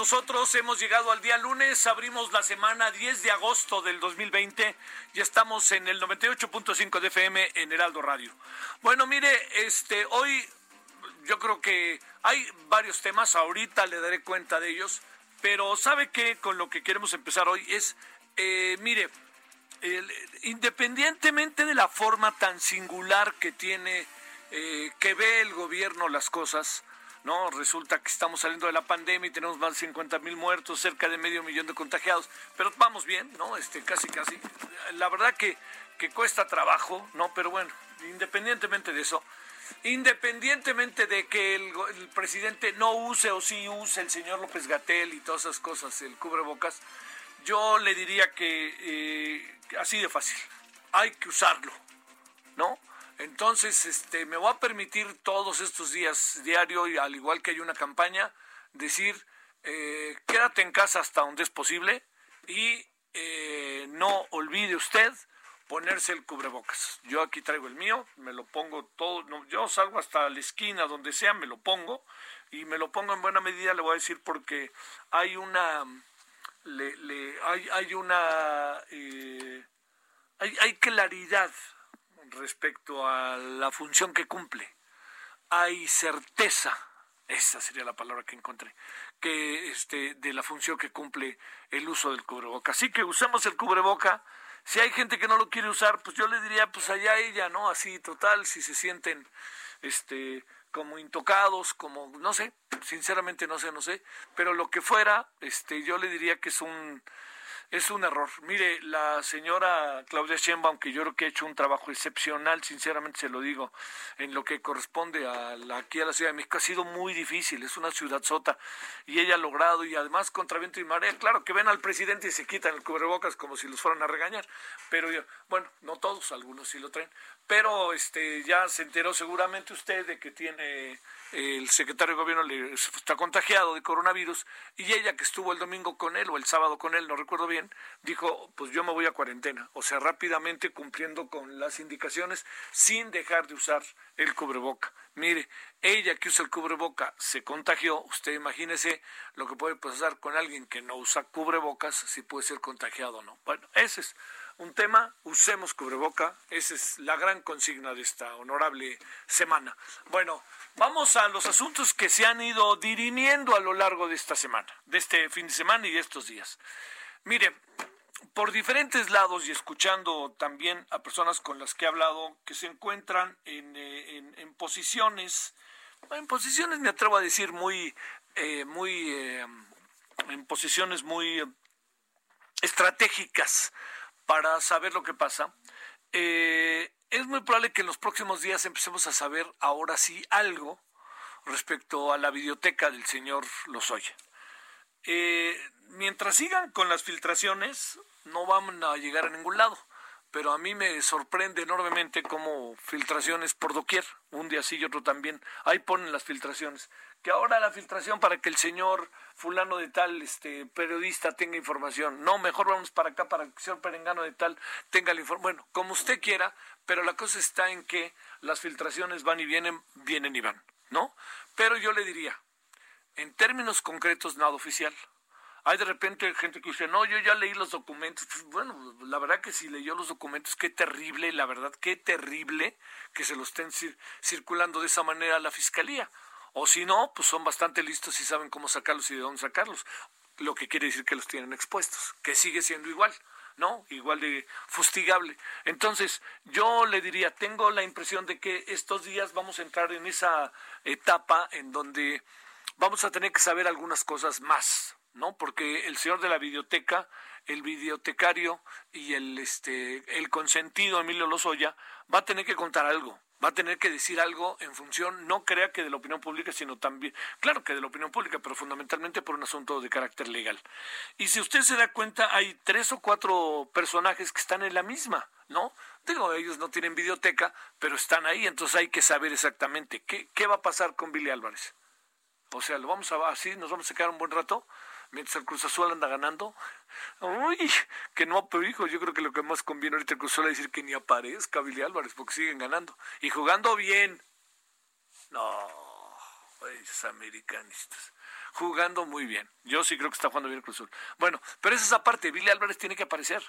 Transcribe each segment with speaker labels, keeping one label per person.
Speaker 1: Nosotros. Hemos llegado al día lunes, abrimos la semana 10 de agosto del 2020 y estamos en el 98.5 de FM en Heraldo Radio. Bueno, mire, este hoy yo creo que hay varios temas, ahorita le daré cuenta de ellos, pero sabe que con lo que queremos empezar hoy es, eh, mire, independientemente de la forma tan singular que tiene, eh, que ve el gobierno las cosas, ¿no? Resulta que estamos saliendo de la pandemia y tenemos más de 50 mil muertos, cerca de medio millón de contagiados, pero vamos bien, ¿no? Este, casi, casi. La verdad que, que cuesta trabajo, ¿no? Pero bueno, independientemente de eso, independientemente de que el, presidente no use o sí use el señor López Gatel y todas esas cosas, el cubrebocas, yo le diría que eh, así de fácil, hay que usarlo, ¿no? Entonces, este, me voy a permitir todos estos días diario y al igual que hay una campaña, decir, eh, quédate en casa hasta donde es posible y eh, no olvide usted ponerse el cubrebocas. Yo aquí traigo el mío, me lo pongo todo, no, yo salgo hasta la esquina, donde sea, me lo pongo y me lo pongo en buena medida, le voy a decir, porque hay una, le, le- hay, hay una, eh, hay, hay claridad respecto a la función que cumple. Hay certeza, esa sería la palabra que encontré, que este de la función que cumple el uso del cubreboca. Así que usemos el cubreboca. Si hay gente que no lo quiere usar, pues yo le diría, pues allá ella, ¿no? Así total, si se sienten este como intocados, como no sé, sinceramente no sé, no sé, pero lo que fuera, este yo le diría que es un es un error. Mire, la señora Claudia Sheinbaum, que yo creo que ha hecho un trabajo excepcional, sinceramente se lo digo, en lo que corresponde a la, aquí a la Ciudad de México, ha sido muy difícil, es una ciudad sota, y ella ha logrado, y además contra viento y marea, claro que ven al presidente y se quitan el cubrebocas como si los fueran a regañar, pero bueno, no todos, algunos sí lo traen, pero este ya se enteró seguramente usted de que tiene el secretario de gobierno le, está contagiado de coronavirus y ella que estuvo el domingo con él o el sábado con él, no recuerdo bien, dijo, pues yo me voy a cuarentena, o sea, rápidamente cumpliendo con las indicaciones sin dejar de usar el cubreboca. Mire, ella que usa el cubreboca se contagió, usted imagínese lo que puede pasar con alguien que no usa cubrebocas, si puede ser contagiado o no. Bueno, ese es un tema, usemos cubreboca, esa es la gran consigna de esta honorable semana. Bueno, vamos a los asuntos que se han ido dirimiendo a lo largo de esta semana, de este fin de semana y de estos días. Mire, por diferentes lados y escuchando también a personas con las que he hablado que se encuentran en, eh, en- en posiciones, en posiciones me atrevo a decir muy, eh, muy, eh, en posiciones muy estratégicas para saber lo que pasa, eh, es muy probable que en los próximos días empecemos a saber ahora sí algo respecto a la biblioteca del señor Lozoya. Eh, mientras sigan con las filtraciones, no van a llegar a ningún lado. Pero a mí me sorprende enormemente cómo filtraciones por doquier, un día sí y otro también, ahí ponen las filtraciones. Que ahora la filtración para que el señor fulano de tal, este periodista tenga información. No, mejor vamos para acá para que el señor perengano de tal tenga la información. Bueno, como usted quiera, pero la cosa está en que las filtraciones van y vienen, vienen y van, ¿no? Pero yo le diría, en términos concretos, nada oficial. Hay de repente gente que dice, no, yo ya leí los documentos. Pues, bueno, la verdad que si leyó los documentos, qué terrible, la verdad, qué terrible que se lo estén cir- circulando de esa manera a la fiscalía. O si no, pues son bastante listos y saben cómo sacarlos y de dónde sacarlos. Lo que quiere decir que los tienen expuestos, que sigue siendo igual. ¿no? Igual de fustigable. Entonces, yo le diría, tengo la impresión de que estos días vamos a entrar en esa etapa en donde vamos a tener que saber algunas cosas más, ¿no? Porque el señor de la biblioteca, el bibliotecario y el este el consentido Emilio Lozoya va a tener que contar algo va a tener que decir algo en función, no crea que de la opinión pública, sino también, claro que de la opinión pública, pero fundamentalmente por un asunto de carácter legal. Y si usted se da cuenta, hay tres o cuatro personajes que están en la misma, ¿no? Digo, ellos no tienen videoteca, pero están ahí, entonces hay que saber exactamente qué, qué va a pasar con Billy Álvarez. O sea, lo vamos a así, nos vamos a quedar un buen rato mientras el Cruz Azul anda ganando. Uy, que no, pero hijo, yo creo que lo que más conviene ahorita el Cruz Azul es decir que ni aparezca Billy Álvarez porque siguen ganando y jugando bien. No, esos americanistas. Jugando muy bien. Yo sí creo que está jugando bien el Cruz Azul. Bueno, pero esa es aparte. Billy Álvarez tiene que aparecer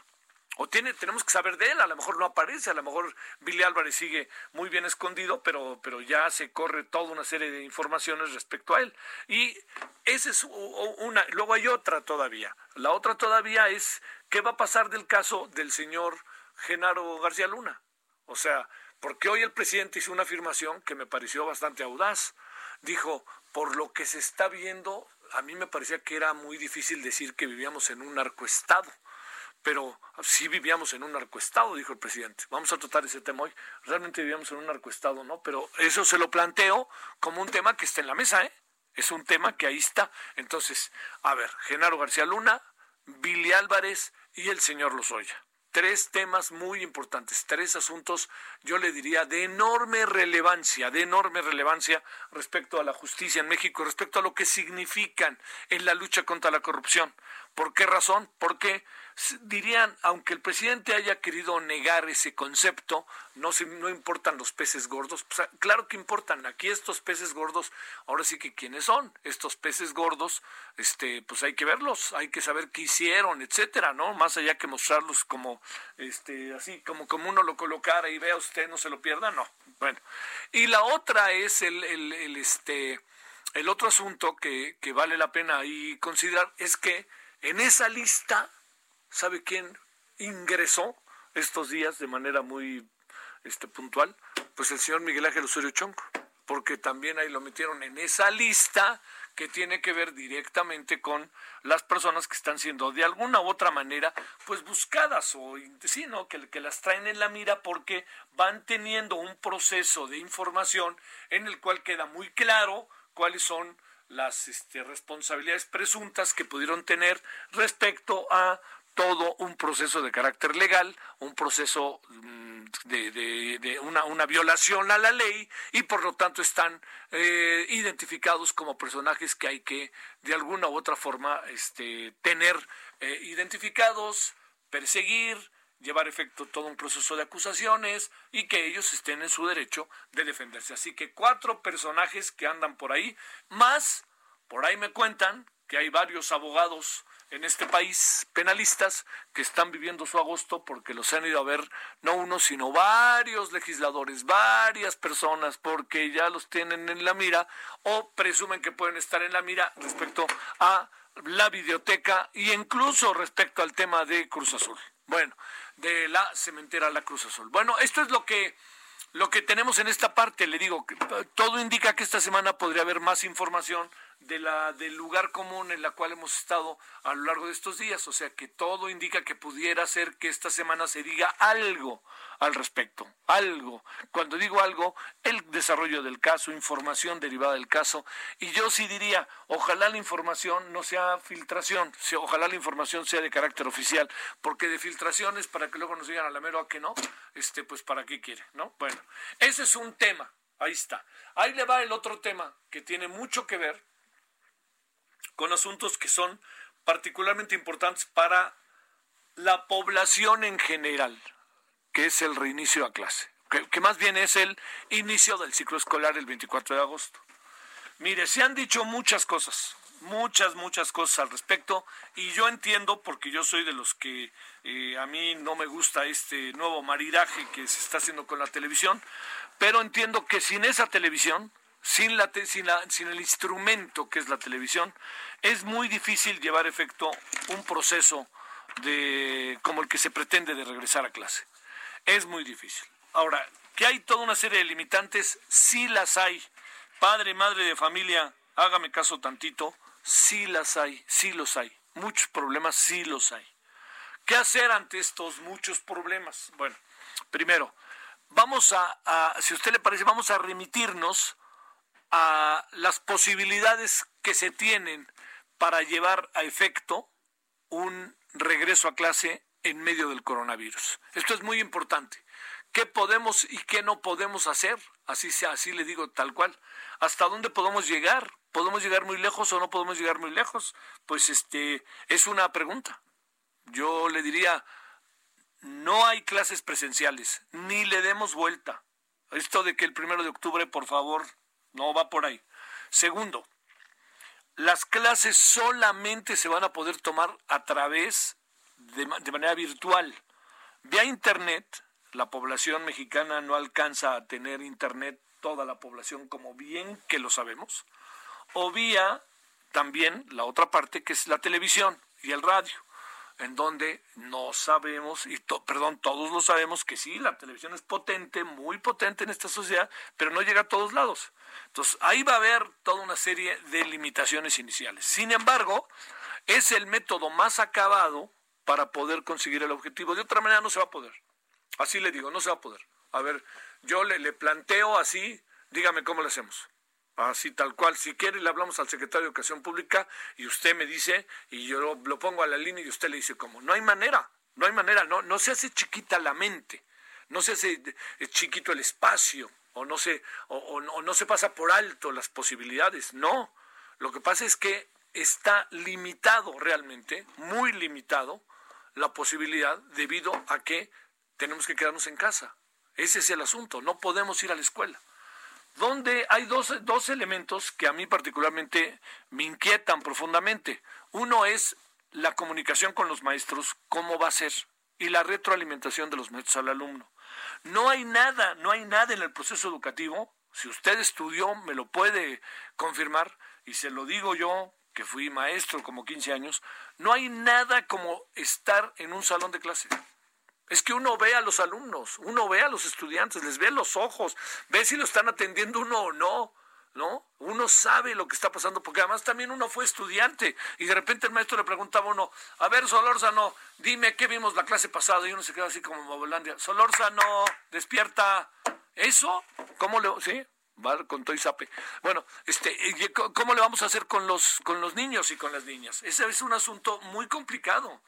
Speaker 1: o tiene, tenemos que saber de él, a lo mejor no aparece, a lo mejor Billy Álvarez sigue muy bien escondido, pero, pero ya se corre toda una serie de informaciones respecto a él. Y esa es una, luego hay otra todavía. La otra todavía es qué va a pasar del caso del señor Genaro García Luna. O sea, porque hoy el presidente hizo una afirmación que me pareció bastante audaz. Dijo, por lo que se está viendo, a mí me parecía que era muy difícil decir que vivíamos en un narcoestado pero sí vivíamos en un narcoestado, dijo el presidente. Vamos a tratar ese tema hoy. Realmente vivíamos en un narcoestado, ¿no? Pero eso se lo planteo como un tema que está en la mesa, ¿eh? Es un tema que ahí está. Entonces, a ver, Genaro García Luna, Billy Álvarez y el señor Lozoya. Tres temas muy importantes, tres asuntos, yo le diría, de enorme relevancia, de enorme relevancia respecto a la justicia en México, respecto a lo que significan en la lucha contra la corrupción. ¿Por qué razón? Porque dirían, aunque el presidente haya querido negar ese concepto, no, no importan los peces gordos. Pues, claro que importan. Aquí estos peces gordos, ahora sí que quiénes son. Estos peces gordos, este, pues hay que verlos, hay que saber qué hicieron, etcétera, ¿no? Más allá que mostrarlos como, este, así como como uno lo colocara y vea usted, no se lo pierda, no. Bueno. Y la otra es el, el, el este, el otro asunto que, que vale la pena ahí considerar es que en esa lista ¿Sabe quién ingresó estos días de manera muy este, puntual? Pues el señor Miguel Ángel Osorio Chonco, porque también ahí lo metieron en esa lista que tiene que ver directamente con las personas que están siendo de alguna u otra manera pues buscadas o sí, ¿no? que, que las traen en la mira porque van teniendo un proceso de información en el cual queda muy claro cuáles son las este, responsabilidades presuntas que pudieron tener respecto a todo un proceso de carácter legal, un proceso mm, de, una, violación a la ley y por lo tanto están eh, identificados como personajes que hay que de alguna u otra forma este, tener eh, identificados, perseguir, llevar efecto todo un proceso de acusaciones y que ellos estén en su derecho de defenderse. Así que cuatro personajes que andan por ahí, más, por ahí me cuentan que hay varios abogados en este país penalistas que están viviendo su agosto porque los han ido a ver no uno sino varios legisladores, varias personas porque ya los tienen en la mira o presumen que pueden estar en la mira respecto a la videoteca y incluso respecto al tema de Cruz Azul. Bueno, de la cementera La Cruz Azul. Bueno, esto es lo que lo que tenemos en esta parte, le digo, todo indica que esta semana podría haber más información de la, del lugar común en la cual hemos estado a lo largo de estos días. O sea que todo indica que pudiera ser que esta semana se diga algo al respecto, algo. Cuando digo algo, el desarrollo del caso, información derivada del caso. Y yo sí diría, ojalá la información no sea filtración, ojalá la información sea de carácter oficial, porque de filtraciones para que luego nos digan a la mero que no, este, pues para qué quiere, ¿no? Bueno, ese es un tema. Ahí está. Ahí le va el otro tema que tiene mucho que ver con asuntos que son particularmente importantes para la población en general, que es el reinicio a clase, que, más bien es el inicio del ciclo escolar el 24 de agosto. Mire, se han dicho muchas cosas, muchas, muchas cosas al respecto, y yo entiendo, porque yo soy de los que eh, a mí no me gusta este nuevo maridaje que se está haciendo con la televisión, pero entiendo que sin esa televisión sin, la, sin, la, sin el instrumento que es la televisión, es muy difícil llevar efecto un proceso de como el que se pretende de regresar a clase. Es muy difícil. Ahora, que hay toda una serie de limitantes, sí las hay. Padre, madre de familia, hágame caso tantito, sí las hay, sí los hay. Muchos problemas sí los hay. ¿Qué hacer ante estos muchos problemas? Bueno, primero, vamos a, si a usted le parece, vamos a remitirnos a las posibilidades que se tienen para llevar a efecto un regreso a clase en medio del coronavirus. Esto es muy importante. ¿Qué podemos y qué no podemos hacer? Así sea, así le digo tal cual. ¿Hasta dónde podemos llegar? ¿Podemos llegar muy lejos o no podemos llegar muy lejos? Pues este es una pregunta. Yo le diría, no hay clases presenciales, ni le demos vuelta. Esto de que el primero de octubre, por favor, no va por ahí. Segundo, las clases solamente se van a poder tomar a través de, manera virtual. Vía Internet, la población mexicana no alcanza a tener Internet, toda la población, como bien que lo sabemos. O vía también la otra parte que es la televisión y el radio en donde no sabemos, y perdón, todos lo sabemos que sí, la televisión es potente, muy potente en esta sociedad, pero no llega a todos lados. Entonces, ahí va a haber toda una serie de limitaciones iniciales. Sin embargo, es el método más acabado para poder conseguir el objetivo. De otra manera no se va a poder. Así le digo, no se va a poder. A ver, yo le, le planteo así, dígame cómo lo hacemos. Así tal cual. Si quiere, le hablamos al secretario de Educación Pública y usted me dice, y yo lo, pongo a la línea y usted le dice cómo. No hay manera, no hay manera, no, no se hace chiquita la mente, no se hace eh, chiquito el espacio, o no se, o, no se pasa por alto las posibilidades. No. Lo que pasa es que está limitado realmente, muy limitado, la posibilidad debido a que tenemos que quedarnos en casa. Ese es el asunto, no podemos ir a la escuela donde hay dos, dos elementos que a mí particularmente me inquietan profundamente. Uno es la comunicación con los maestros, cómo va a ser, y la retroalimentación de los maestros al alumno. No hay nada, no hay nada en el proceso educativo, si usted estudió, me lo puede confirmar, y se lo digo yo, que fui maestro como 15 años, no hay nada como estar en un salón de clase. Es que uno ve a los alumnos, uno ve a los estudiantes, les ve los ojos, ve si lo están atendiendo uno o no, ¿no? Uno sabe lo que está pasando, porque además también uno fue estudiante y de repente el maestro le preguntaba a uno, a ver, Solórzano, dime qué vimos la clase pasada y uno se queda así como Mobolandia, Solórzano, despierta. ¿Eso? ¿Cómo le, sí? Con todo sape. Bueno, este, ¿cómo le vamos a hacer con los, con los niños y con las niñas? Ese es un asunto muy complicado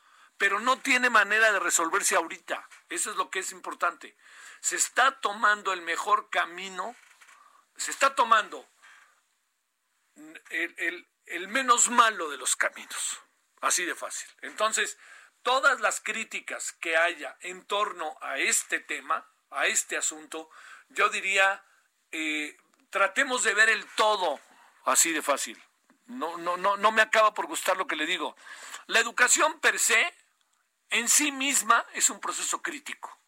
Speaker 1: pero no tiene manera de resolverse ahorita. Eso es lo que es importante. Se está tomando el mejor camino, se está tomando el, menos malo de los caminos. Así de fácil. Entonces, todas las críticas que haya en torno a este tema, a este asunto, yo diría, eh, tratemos de ver el todo así de fácil. No, no, no, no me acaba por gustar lo que le digo. La educación per se en sí misma es un proceso crítico.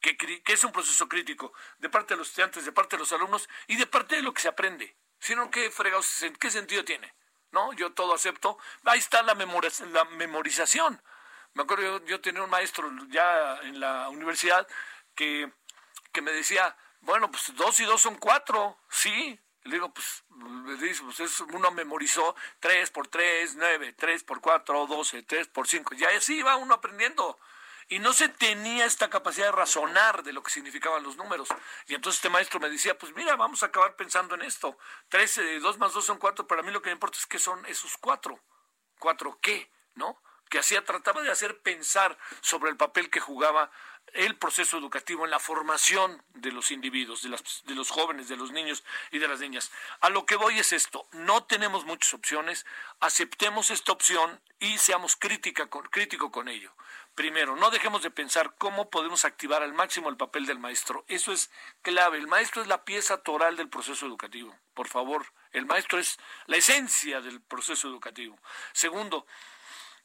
Speaker 1: Que, es un proceso crítico de parte de los estudiantes, de parte de los alumnos y de parte de lo que se aprende. Sino, ¿qué fregados, qué sentido tiene? ¿No? Yo todo acepto. Ahí está la, la memorización. Me acuerdo, yo, tenía un maestro ya en la universidad que, que me decía, bueno, pues dos y dos son cuatro, sí, le digo, pues, pues uno memorizó 3 por 3, 9, 3 por 4, 12, 3 por 5. Y así iba uno aprendiendo. Y no se tenía esta capacidad de razonar de lo que significaban los números. Y entonces este maestro me decía, pues mira, vamos a acabar pensando en esto. 13, 2 más 2 son 4, para mí lo que me importa es que son esos 4. ¿4 qué? ¿No? Que hacía, trataba de hacer pensar sobre el papel que jugaba el proceso educativo en la formación de los individuos, de, los jóvenes, de los niños y de las niñas. A lo que voy es esto, no tenemos muchas opciones, aceptemos esta opción y seamos crítica con, crítico con ello. Primero, no dejemos de pensar cómo podemos activar al máximo el papel del maestro. Eso es clave. El maestro es la pieza toral del proceso educativo. Por favor, el maestro es la esencia del proceso educativo. Segundo,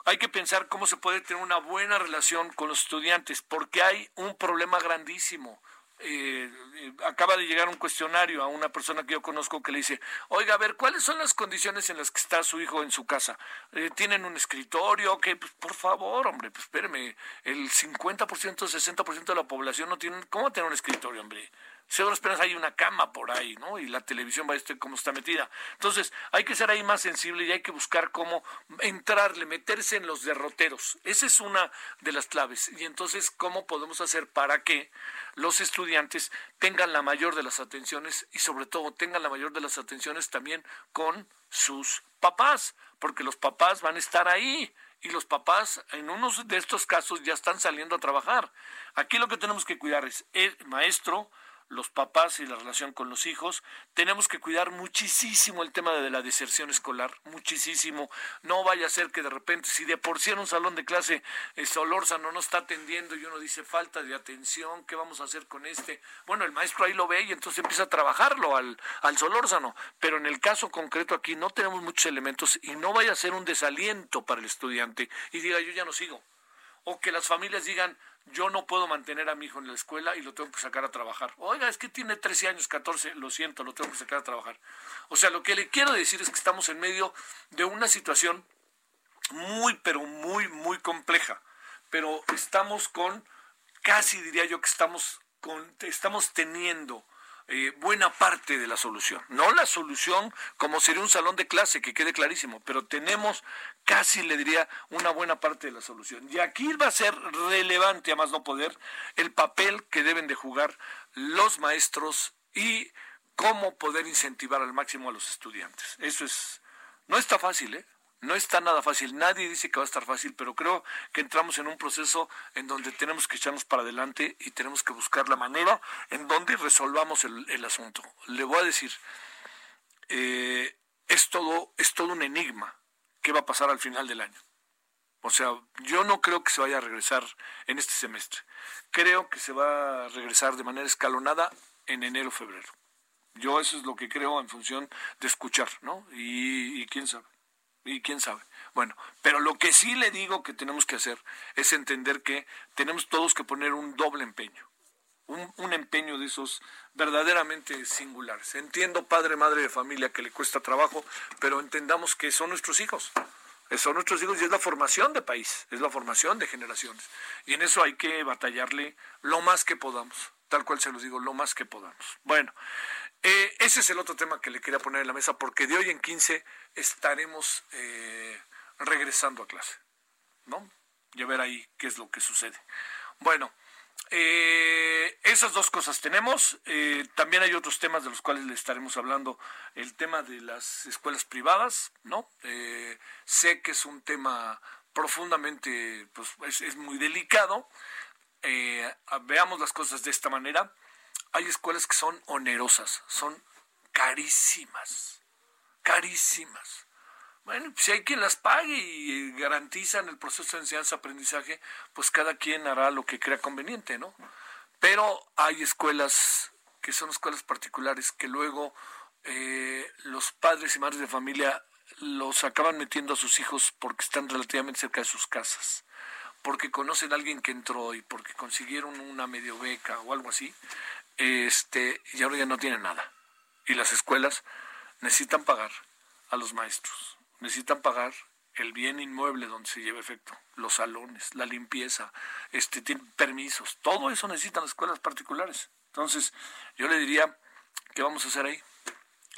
Speaker 1: hay que pensar cómo se puede tener una buena relación con los estudiantes, porque hay un problema grandísimo. eh, eh, acaba de llegar un cuestionario a una persona que yo conozco que le dice, oiga, a ver, ¿cuáles son las condiciones en las que está su hijo en su casa? Eh, ¿Tienen un escritorio? Que, pues, por favor, hombre, pues espéreme, el 50%, 60% de la población no tiene, ¿cómo tener un escritorio, hombre? Seguro apenas hay una cama por ahí, ¿no? Y la televisión va a estar como está metida. Entonces, hay que ser ahí más sensible y hay que buscar cómo entrarle, meterse en los derroteros. Esa es una de las claves. Y entonces, ¿cómo podemos hacer para que los estudiantes tengan la mayor de las atenciones y sobre todo tengan la mayor de las atenciones también con sus papás? Porque los papás van a estar ahí y los papás en unos de estos casos ya están saliendo a trabajar. Aquí lo que tenemos que cuidar es el maestro, los papás y la relación con los hijos. Tenemos que cuidar muchísimo el tema de la deserción escolar, muchísimo. No vaya a ser que de repente, si de por sí en un salón de clase el Solórzano no está atendiendo y uno dice falta de atención, ¿qué vamos a hacer con este? Bueno, el maestro ahí lo ve y entonces empieza a trabajarlo al, al Solórzano. Pero en el caso concreto aquí no tenemos muchos elementos y no vaya a ser un desaliento para el estudiante y diga yo ya no sigo. O que las familias digan, yo no puedo mantener a mi hijo en la escuela y lo tengo que sacar a trabajar. Oiga, es que tiene 13 años, 14, lo siento, lo tengo que sacar a trabajar. O sea, lo que le quiero decir es que estamos en medio de una situación muy, pero muy, muy compleja. Pero estamos con, casi diría yo que estamos, con, estamos teniendo eh, buena parte de la solución. No la solución como sería un salón de clase, que quede clarísimo, pero tenemos casi, le diría, una buena parte de la solución. Y aquí va a ser relevante, a más no poder, el papel que deben de jugar los maestros y cómo poder incentivar al máximo a los estudiantes. Eso es, no está fácil, ¿eh? No está nada fácil, nadie dice que va a estar fácil, pero creo que entramos en un proceso en donde tenemos que echarnos para adelante y tenemos que buscar la manera en donde resolvamos el, asunto. Le voy a decir, eh, es, todo, es todo un enigma qué va a pasar al final del año. O sea, yo no creo que se vaya a regresar en este semestre. Creo que se va a regresar de manera escalonada en enero febrero. Yo eso es lo que creo en función de escuchar, ¿no? y quién sabe y quién sabe. Bueno, pero lo que sí le digo que tenemos que hacer es entender que tenemos todos que poner un doble empeño. Un, empeño de esos verdaderamente singulares. Entiendo, padre, madre de familia, que le cuesta trabajo, pero entendamos que son nuestros hijos. Son nuestros hijos y es la formación de país, es la formación de generaciones. Y en eso hay que batallarle lo más que podamos, tal cual se los digo, lo más que podamos. Bueno, eh, ese es el otro tema que le quería poner en la mesa, porque de hoy en 15 estaremos eh, regresando a clase, ¿no? Y a ver ahí qué es lo que sucede. Bueno, eh, esas dos cosas tenemos. también hay otros temas de los cuales le estaremos hablando. El tema de las escuelas privadas, ¿no? sé que es un tema profundamente, pues es, es muy delicado. veamos las cosas de esta manera hay escuelas que son onerosas, son carísimas, carísimas. Bueno, si hay quien las pague y garantizan el proceso de enseñanza-aprendizaje, pues cada quien hará lo que crea conveniente, ¿no? Pero hay escuelas que son escuelas particulares que luego eh, los padres y madres de familia los acaban metiendo a sus hijos porque están relativamente cerca de sus casas, porque conocen a alguien que entró y porque consiguieron una medio beca o algo así este, y ahora ya no tienen nada. Y las escuelas necesitan pagar a los maestros, necesitan pagar el bien inmueble donde se lleva efecto, los salones, la limpieza, este, permisos, todo eso necesitan las escuelas particulares. Entonces, yo le diría, ¿qué vamos a hacer ahí?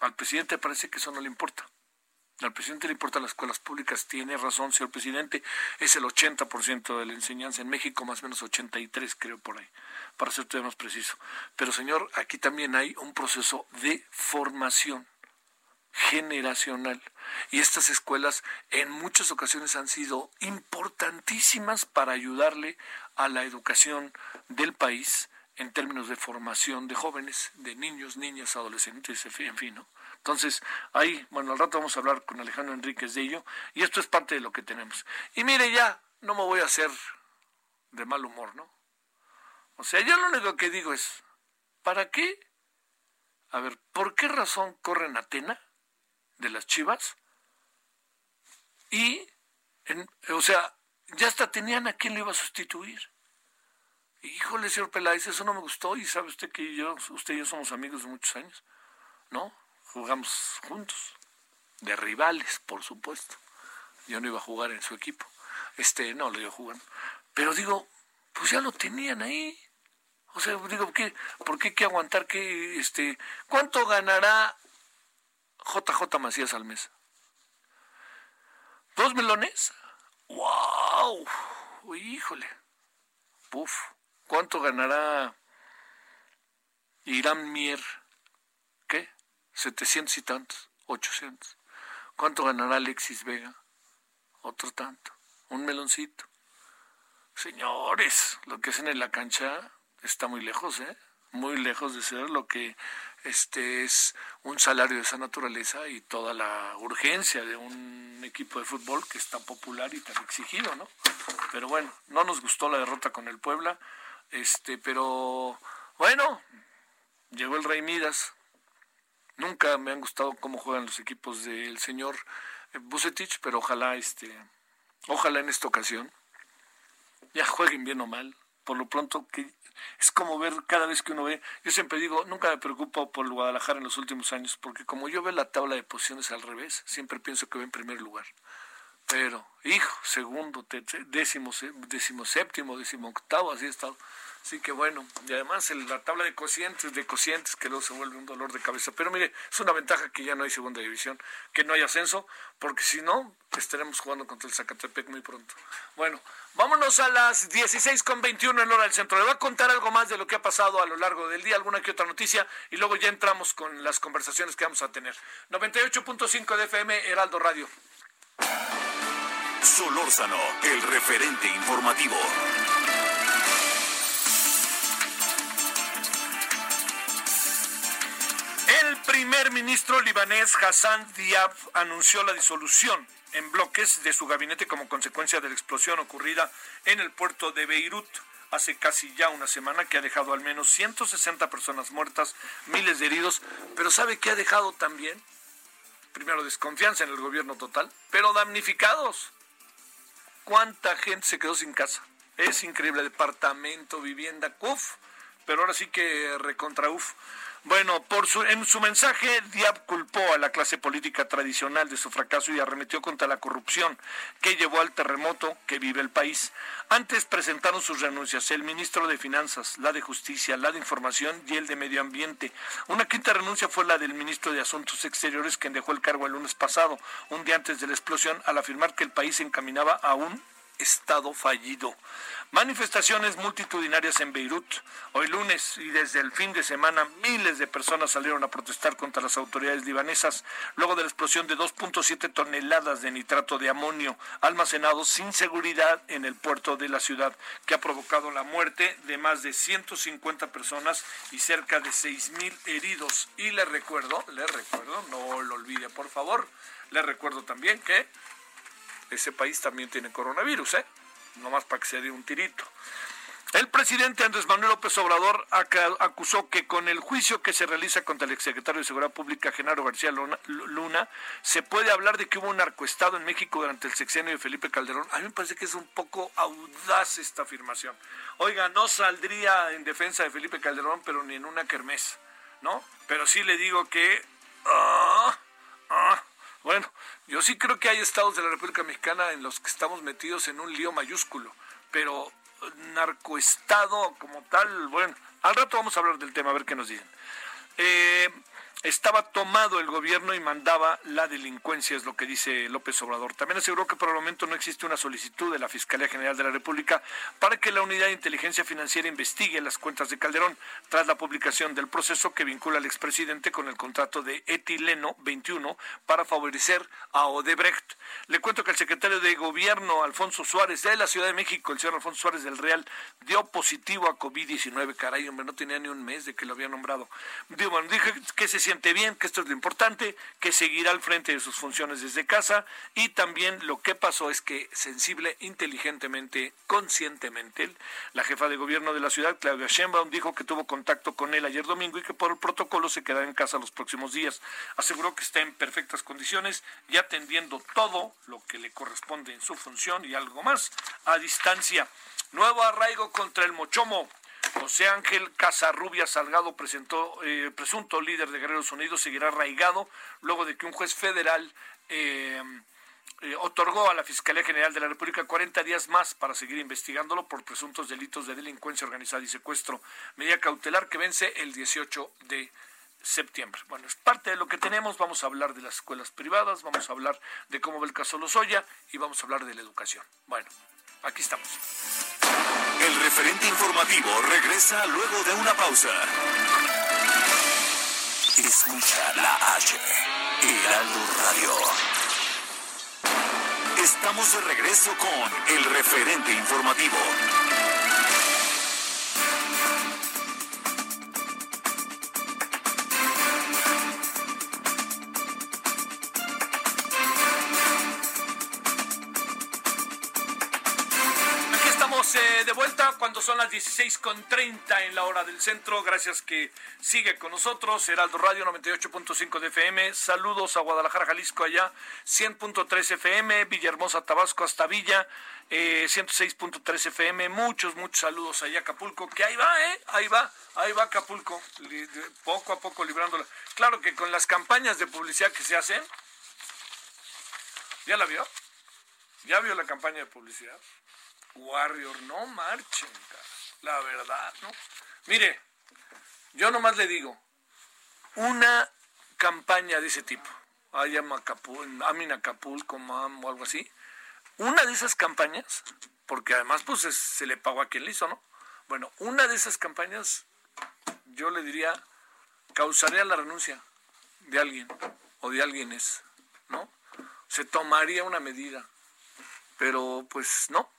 Speaker 1: Al presidente parece que eso no le importa. Al presidente le importan las escuelas públicas, tiene razón, señor presidente, es el 80% de la enseñanza en México, más o menos 83 creo por ahí, para ser todavía más preciso. Pero señor, aquí también hay un proceso de formación generacional. Y estas escuelas en muchas ocasiones han sido importantísimas para ayudarle a la educación del país en términos de formación de jóvenes, de niños, niñas, adolescentes, en fin, ¿no? Entonces, ahí, bueno, al rato vamos a hablar con Alejandro Enríquez de ello, y esto es parte de lo que tenemos. Y mire, ya, no me voy a hacer de mal humor, ¿no? O sea, yo lo único que digo es, ¿para qué? A ver, ¿por qué razón corren Atena de las Chivas? Y, o sea, ya hasta tenían a quién le iba a sustituir. Híjole, señor Peláez, eso no me gustó y sabe usted que yo, usted y yo somos amigos de muchos años, ¿no? Jugamos juntos, de rivales, por supuesto. Yo no iba a jugar en su equipo. Este, no lo iba a jugar. Pero digo, pues ya lo tenían ahí. O sea, digo, ¿qué, ¿por qué hay que aguantar que, este, cuánto ganará JJ Macías al mes? ¿Dos melones? ¡Wow! híjole. Uf. ¿Cuánto ganará Irán Mier? ¿Qué? ¿700 y tantos? ¿800? ¿Cuánto ganará Alexis Vega? Otro tanto. Un meloncito. Señores, lo que hacen en la cancha está muy lejos, ¿eh? Muy lejos de ser lo que este es un salario de esa naturaleza y toda la urgencia de un equipo de fútbol que es tan popular y tan exigido, ¿no? Pero bueno, no nos gustó la derrota con el Puebla. Este, pero bueno, llegó el Rey Midas. Nunca me han gustado cómo juegan los equipos del señor Bucetich, pero ojalá este ojalá en esta ocasión ya jueguen bien o mal. Por lo pronto que es como ver cada vez que uno ve, yo siempre digo, nunca me preocupo por Guadalajara en los últimos años, porque como yo veo la tabla de posiciones al revés, siempre pienso que va en primer lugar. Pero, hijo, segundo, décimo, décimo séptimo, décimo octavo, así estado. Así que bueno, y además la tabla de cocientes, de cocientes, que luego se vuelve un dolor de cabeza. Pero mire, es una ventaja que ya no hay segunda división, que no hay ascenso, porque si no, estaremos jugando contra el Zacatepec muy pronto. Bueno, vámonos a las 16 con 21 en hora del centro. Le voy a contar algo más de lo que ha pasado a lo largo del día, alguna que otra noticia, y luego ya entramos con las conversaciones que vamos a tener. 98.5 de FM, Heraldo Radio.
Speaker 2: Solórzano, el referente informativo.
Speaker 1: El primer ministro libanés Hassan Diab anunció la disolución en bloques de su gabinete como consecuencia de la explosión ocurrida en el puerto de Beirut hace casi ya una semana que ha dejado al menos 160 personas muertas, miles de heridos, pero ¿sabe qué ha dejado también? Primero, desconfianza en el gobierno total, pero damnificados cuánta gente se quedó sin casa. Es increíble, departamento, vivienda, uf, pero ahora sí que recontra uf. Bueno, por su, en su mensaje, Diab culpó a la clase política tradicional de su fracaso y arremetió contra la corrupción que llevó al terremoto que vive el país. Antes presentaron sus renuncias el ministro de Finanzas, la de Justicia, la de Información y el de Medio Ambiente. Una quinta renuncia fue la del ministro de Asuntos Exteriores, quien dejó el cargo el lunes pasado, un día antes de la explosión, al afirmar que el país se encaminaba a un estado fallido. Manifestaciones multitudinarias en Beirut. Hoy lunes y desde el fin de semana miles de personas salieron a protestar contra las autoridades libanesas luego de la explosión de 2.7 toneladas de nitrato de amonio almacenados sin seguridad en el puerto de la ciudad que ha provocado la muerte de más de 150 personas y cerca de 6.000 heridos. Y le recuerdo, le recuerdo, no lo olvide por favor, le recuerdo también que ese país también tiene coronavirus, ¿eh? Nomás para que se dé un tirito. El presidente Andrés Manuel López Obrador acusó que con el juicio que se realiza contra el exsecretario de Seguridad Pública, Genaro García Luna, se puede hablar de que hubo un narcoestado en México durante el sexenio de Felipe Calderón. A mí me parece que es un poco audaz esta afirmación. Oiga, no saldría en defensa de Felipe Calderón, pero ni en una kermés, ¿no? Pero sí le digo que... Ah, ah, bueno, yo sí creo que hay estados de la República Mexicana en los que estamos metidos en un lío mayúsculo, pero narcoestado como tal, bueno, al rato vamos a hablar del tema, a ver qué nos dicen. Eh, estaba tomado el gobierno y mandaba la delincuencia, es lo que dice López Obrador. También aseguró que por el momento no existe una solicitud de la Fiscalía General de la República para que la Unidad de Inteligencia Financiera investigue las cuentas de Calderón tras la publicación del proceso que vincula al expresidente con el contrato de Etileno 21 para favorecer a Odebrecht. Le cuento que el secretario de Gobierno, Alfonso Suárez, de la Ciudad de México, el señor Alfonso Suárez del Real, dio positivo a COVID-19. Caray, hombre, no tenía ni un mes de que lo había nombrado. Digo, bueno, dije que se siente bien, que esto es lo importante, que seguirá al frente de sus funciones desde casa y también lo que pasó es que sensible, inteligentemente, conscientemente, la jefa de gobierno de la ciudad, Claudia Sheinbaum, dijo que tuvo contacto con él ayer domingo y que por el protocolo se quedará en casa los próximos días. Aseguró que está en perfectas condiciones y atendiendo todo lo que le corresponde en su función y algo más a distancia. Nuevo arraigo contra el Mochomo. José Ángel Casarrubia Salgado presentó, eh, presunto líder de Guerreros Unidos, seguirá arraigado luego de que un juez federal eh, eh, otorgó a la Fiscalía General de la República 40 días más para seguir investigándolo por presuntos delitos de delincuencia organizada y secuestro. Medida cautelar que vence el 18 de septiembre. Bueno, es parte de lo que tenemos. Vamos a hablar de las escuelas privadas, vamos a hablar de cómo ve el caso Lozoya y vamos a hablar de la educación. Bueno, aquí estamos.
Speaker 2: El referente informativo regresa luego de una pausa. Escucha la H, Heraldo Radio. Estamos de regreso con el referente informativo.
Speaker 1: Cuando son las 16.30 en la hora del centro. Gracias que sigue con nosotros. Heraldo Radio 98.5 de FM. Saludos a Guadalajara, Jalisco, allá 100.3 FM. Villahermosa, Tabasco, hasta Villa. 106.3 FM. Muchos, muchos saludos allá Acapulco. Que ahí va, ¿eh? Ahí va, ahí va Acapulco. Poco a poco librándola. Claro que con las campañas de publicidad que se hacen. ¿Ya la vio? ¿Ya vio la campaña de publicidad? Warrior, no marchen, la verdad, ¿no? Mire, yo nomás le digo, una campaña de ese tipo, allá en Amin Acapulco, o algo así, una de esas campañas, porque además pues se le pagó a quien le hizo, ¿no? Bueno, una de esas campañas, yo le diría, causaría la renuncia de alguien o de alguienes, ¿no? Se tomaría una medida, pero pues no,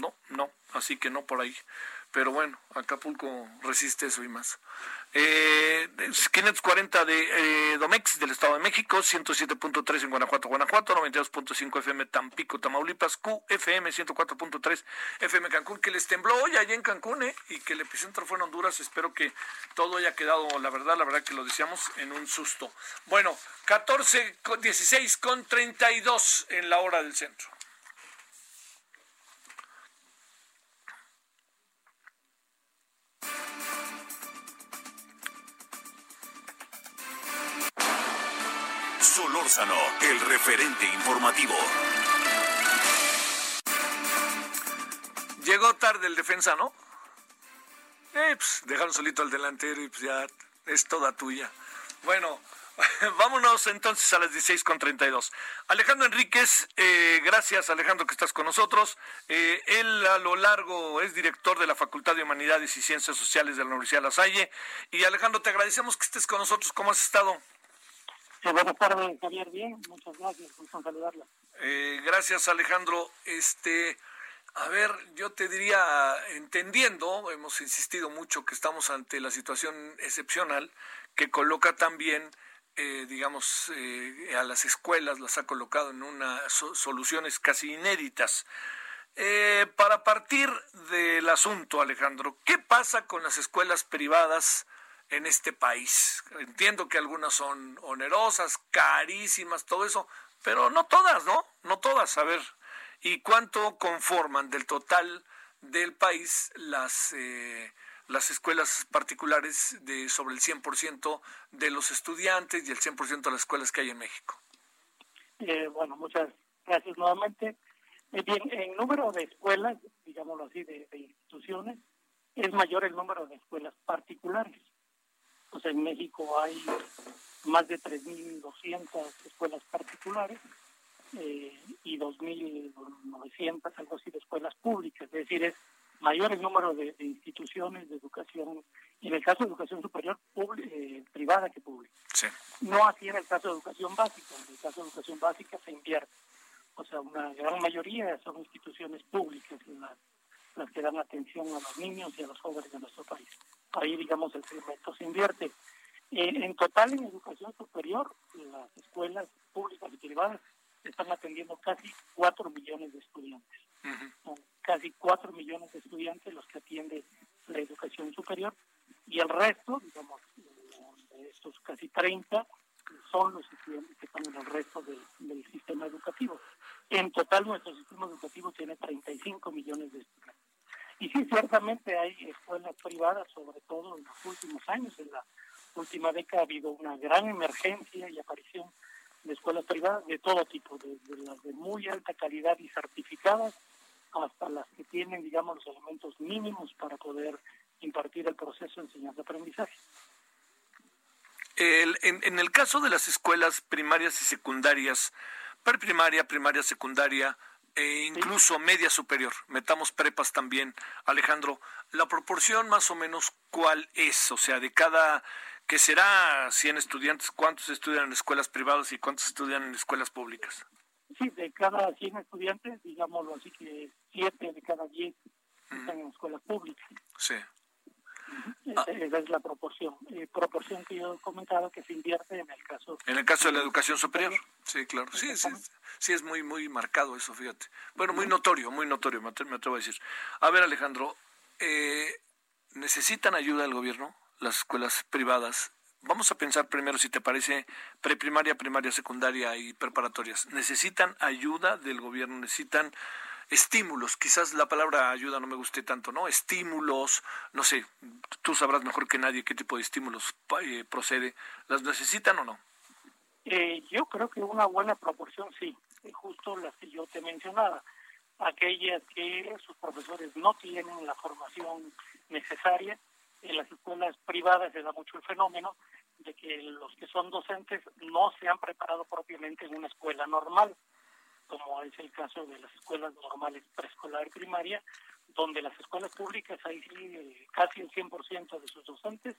Speaker 1: no, no, así que no por ahí. Pero bueno, Acapulco resiste eso y más. Eh, 540 de eh, Domex del Estado de México, 107.3 en Guanajuato, Guanajuato, 92.5 FM Tampico, Tamaulipas, QFM 104.3 FM Cancún, que les tembló hoy allá en Cancún, ¿eh? y que el epicentro fue en Honduras. Espero que todo haya quedado, la verdad, la verdad que lo decíamos, en un susto. Bueno, 14, 16 con 32 en la hora del centro.
Speaker 2: Solórzano, el referente informativo.
Speaker 1: Llegó tarde el defensa, ¿no? Eh, pues dejaron solito al delantero y pues ya es toda tuya. Bueno, vámonos entonces a las 16.32. Alejandro Enríquez, eh, gracias Alejandro que estás con nosotros. Eh, él a lo largo es director de la Facultad de Humanidades y Ciencias Sociales de la Universidad de La Salle. Y Alejandro, te agradecemos que estés con nosotros. ¿Cómo has estado?
Speaker 3: Buenas tardes, Javier. Bien, muchas gracias. Gusto saludarla.
Speaker 1: Eh, gracias, Alejandro. Este, a ver, yo te diría, entendiendo, hemos insistido mucho que estamos ante la situación excepcional que coloca también, eh, digamos, eh, a las escuelas, las ha colocado en unas soluciones casi inéditas. para partir del asunto, Alejandro, ¿qué pasa con las escuelas privadas? En este país. Entiendo que algunas son onerosas, carísimas, todo eso, pero no todas, ¿no? No todas. A ver, ¿y cuánto conforman del total del país las, eh, las escuelas particulares de sobre el 100% de los estudiantes y el 100% de las escuelas que hay en México?
Speaker 3: Eh, bueno, muchas gracias nuevamente. Eh, bien, en número de escuelas, digámoslo así, de instituciones, es mayor el número de escuelas particulares pues en México hay más de 3.200 escuelas particulares eh, y 2.900, algo así, de escuelas públicas. Es decir, es mayor el número de, instituciones de educación, en el caso de educación superior, eh, privada que pública. No así en el caso de educación básica. En el caso de educación básica se invierte. O sea, una gran mayoría son instituciones públicas las, las que dan atención a los niños y a los jóvenes de nuestro país ahí digamos el segmento se invierte. Eh, en total en educación superior, las escuelas públicas y privadas están atendiendo casi 4 millones de estudiantes. Son casi 4 millones de estudiantes los que atiende la educación superior y el resto, digamos, de estos casi 30, son los estudiantes que están en el resto del sistema educativo. En total nuestro sistema educativo tiene 35 millones de estudiantes. Y sí, ciertamente hay escuelas privadas, sobre todo en los últimos años, en la última década ha habido una gran emergencia y aparición de escuelas privadas de todo tipo, desde las de muy alta calidad y certificadas hasta las que tienen, digamos, los elementos mínimos para poder impartir el proceso de enseñanza-aprendizaje.
Speaker 1: en, en, el caso de las escuelas primarias y secundarias, preprimaria, primaria, secundaria, e incluso media superior, metamos prepas también, Alejandro, la proporción más o menos cuál es, o sea, de cada que será 100 estudiantes, ¿cuántos estudian en escuelas privadas y cuántos estudian en escuelas públicas?
Speaker 3: Sí, de cada 100 estudiantes, digámoslo así, que 7 de cada 10 están en escuelas públicas.
Speaker 1: Sí.
Speaker 3: Ah. Esa es la proporción. Eh, proporción que yo comentaba que se invierte en el caso.
Speaker 1: En el caso de la educación superior. Sí, claro. Sí, sí, sí, es muy, muy marcado eso, fíjate. Bueno, muy notorio, muy notorio, me atrevo a decir. A ver, Alejandro, eh, ¿necesitan ayuda del gobierno? las escuelas privadas. Vamos a pensar primero, si te parece, preprimaria, primaria, secundaria y preparatorias. ¿Necesitan ayuda del gobierno? ¿Necesitan estímulos? Quizás la palabra ayuda no me guste tanto, ¿no? Estímulos, no sé, tú sabrás mejor que nadie qué tipo de estímulos eh, procede. ¿Las necesitan o no?
Speaker 3: Eh, yo creo que una buena proporción sí, justo las que yo te mencionaba. Aquellas que sus profesores no tienen la formación necesaria en las escuelas privadas se da mucho el fenómeno de que los que son docentes no se han preparado propiamente en una escuela normal, como es el caso de las escuelas normales preescolar y primaria, donde las escuelas públicas, ahí sí, casi el 100% de sus docentes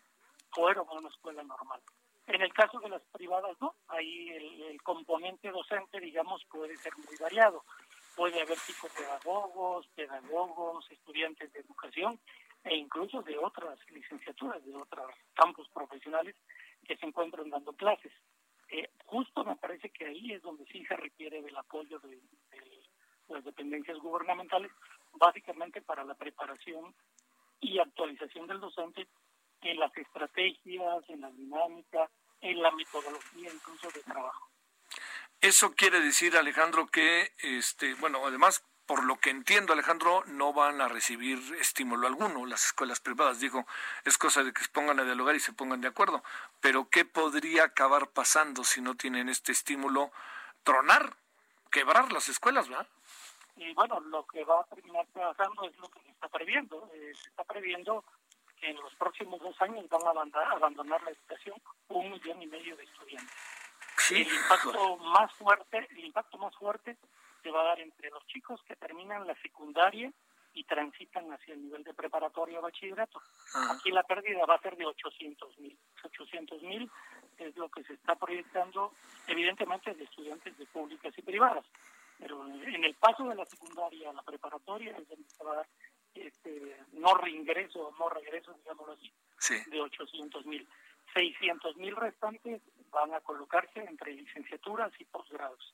Speaker 3: fueron a una escuela normal. En el caso de las privadas, no, ahí el, el componente docente, digamos, puede ser muy variado. Puede haber psicopedagogos, pedagogos, estudiantes de educación, e incluso de otras licenciaturas, de otros campos profesionales que se encuentran dando clases. Justo me parece que ahí es donde sí se requiere del apoyo de, las dependencias gubernamentales, básicamente para la preparación y actualización del docente en las estrategias, en la dinámica, en la metodología incluso de trabajo.
Speaker 1: Eso quiere decir, Alejandro, que, este, bueno, además por lo que entiendo, Alejandro, no van a recibir estímulo alguno las escuelas privadas. Digo, es cosa de que se pongan a dialogar y se pongan de acuerdo. Pero ¿qué podría acabar pasando si no tienen este estímulo? Tronar, quebrar las escuelas, ¿verdad?
Speaker 3: Y bueno, lo que va a terminar pasando es lo que se está previendo. Eh, se está previendo que en los próximos dos años van a abandonar, abandonar la educación un millón y medio de estudiantes. El impacto más fuerte, el impacto más fuerte se va a dar entre los chicos que terminan la secundaria y transitan hacia el nivel de preparatoria o bachillerato. Aquí la pérdida va a ser de 800 mil. 800 mil es lo que se está proyectando, evidentemente, de estudiantes de públicas y privadas. Pero en el paso de la secundaria a la preparatoria es donde se va a dar este, no reingreso, no regreso, digámoslo así, de 800 mil. 600 mil restantes van a colocarse entre licenciaturas y posgrados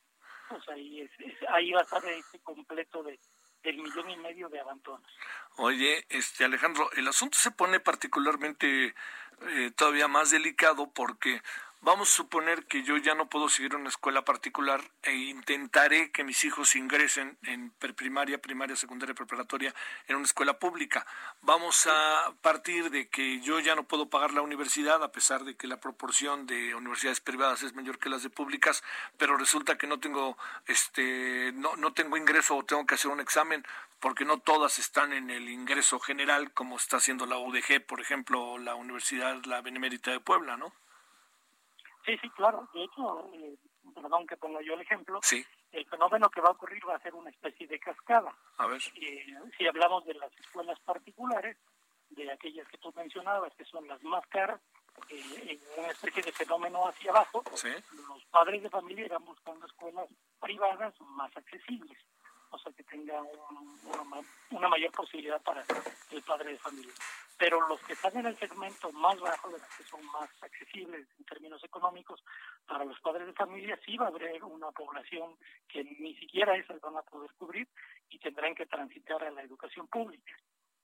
Speaker 3: pues ahí, es, ahí va a estar este completo de, del millón y medio de abandonos.
Speaker 1: Oye, este Alejandro, el asunto se pone particularmente eh, todavía más delicado porque Vamos a suponer que yo ya no puedo seguir una escuela particular e intentaré que mis hijos ingresen en primaria, primaria, secundaria, preparatoria en una escuela pública. Vamos a partir de que yo ya no puedo pagar la universidad a pesar de que la proporción de universidades privadas es mayor que las de públicas, pero resulta que no tengo este no no tengo ingreso o tengo que hacer un examen porque no todas están en el ingreso general como está haciendo la UDG, por ejemplo, la Universidad La Benemérita de Puebla, ¿no?
Speaker 3: Sí, sí, claro. De hecho, eh, perdón que ponga yo el ejemplo, el fenómeno que va a ocurrir va a ser una especie de cascada.
Speaker 1: A ver.
Speaker 3: Eh, si hablamos de las escuelas particulares, de aquellas que tú mencionabas, que son las más caras, eh, en una especie de fenómeno hacia abajo, los padres de familia irán buscando escuelas privadas más accesibles, o sea, que tenga una, mayor posibilidad para el padre de familia pero los que están en el segmento más bajo, los que son más accesibles en términos económicos, para los padres de familia sí va a haber una población que ni siquiera esas van a poder cubrir y tendrán que transitar a la educación pública.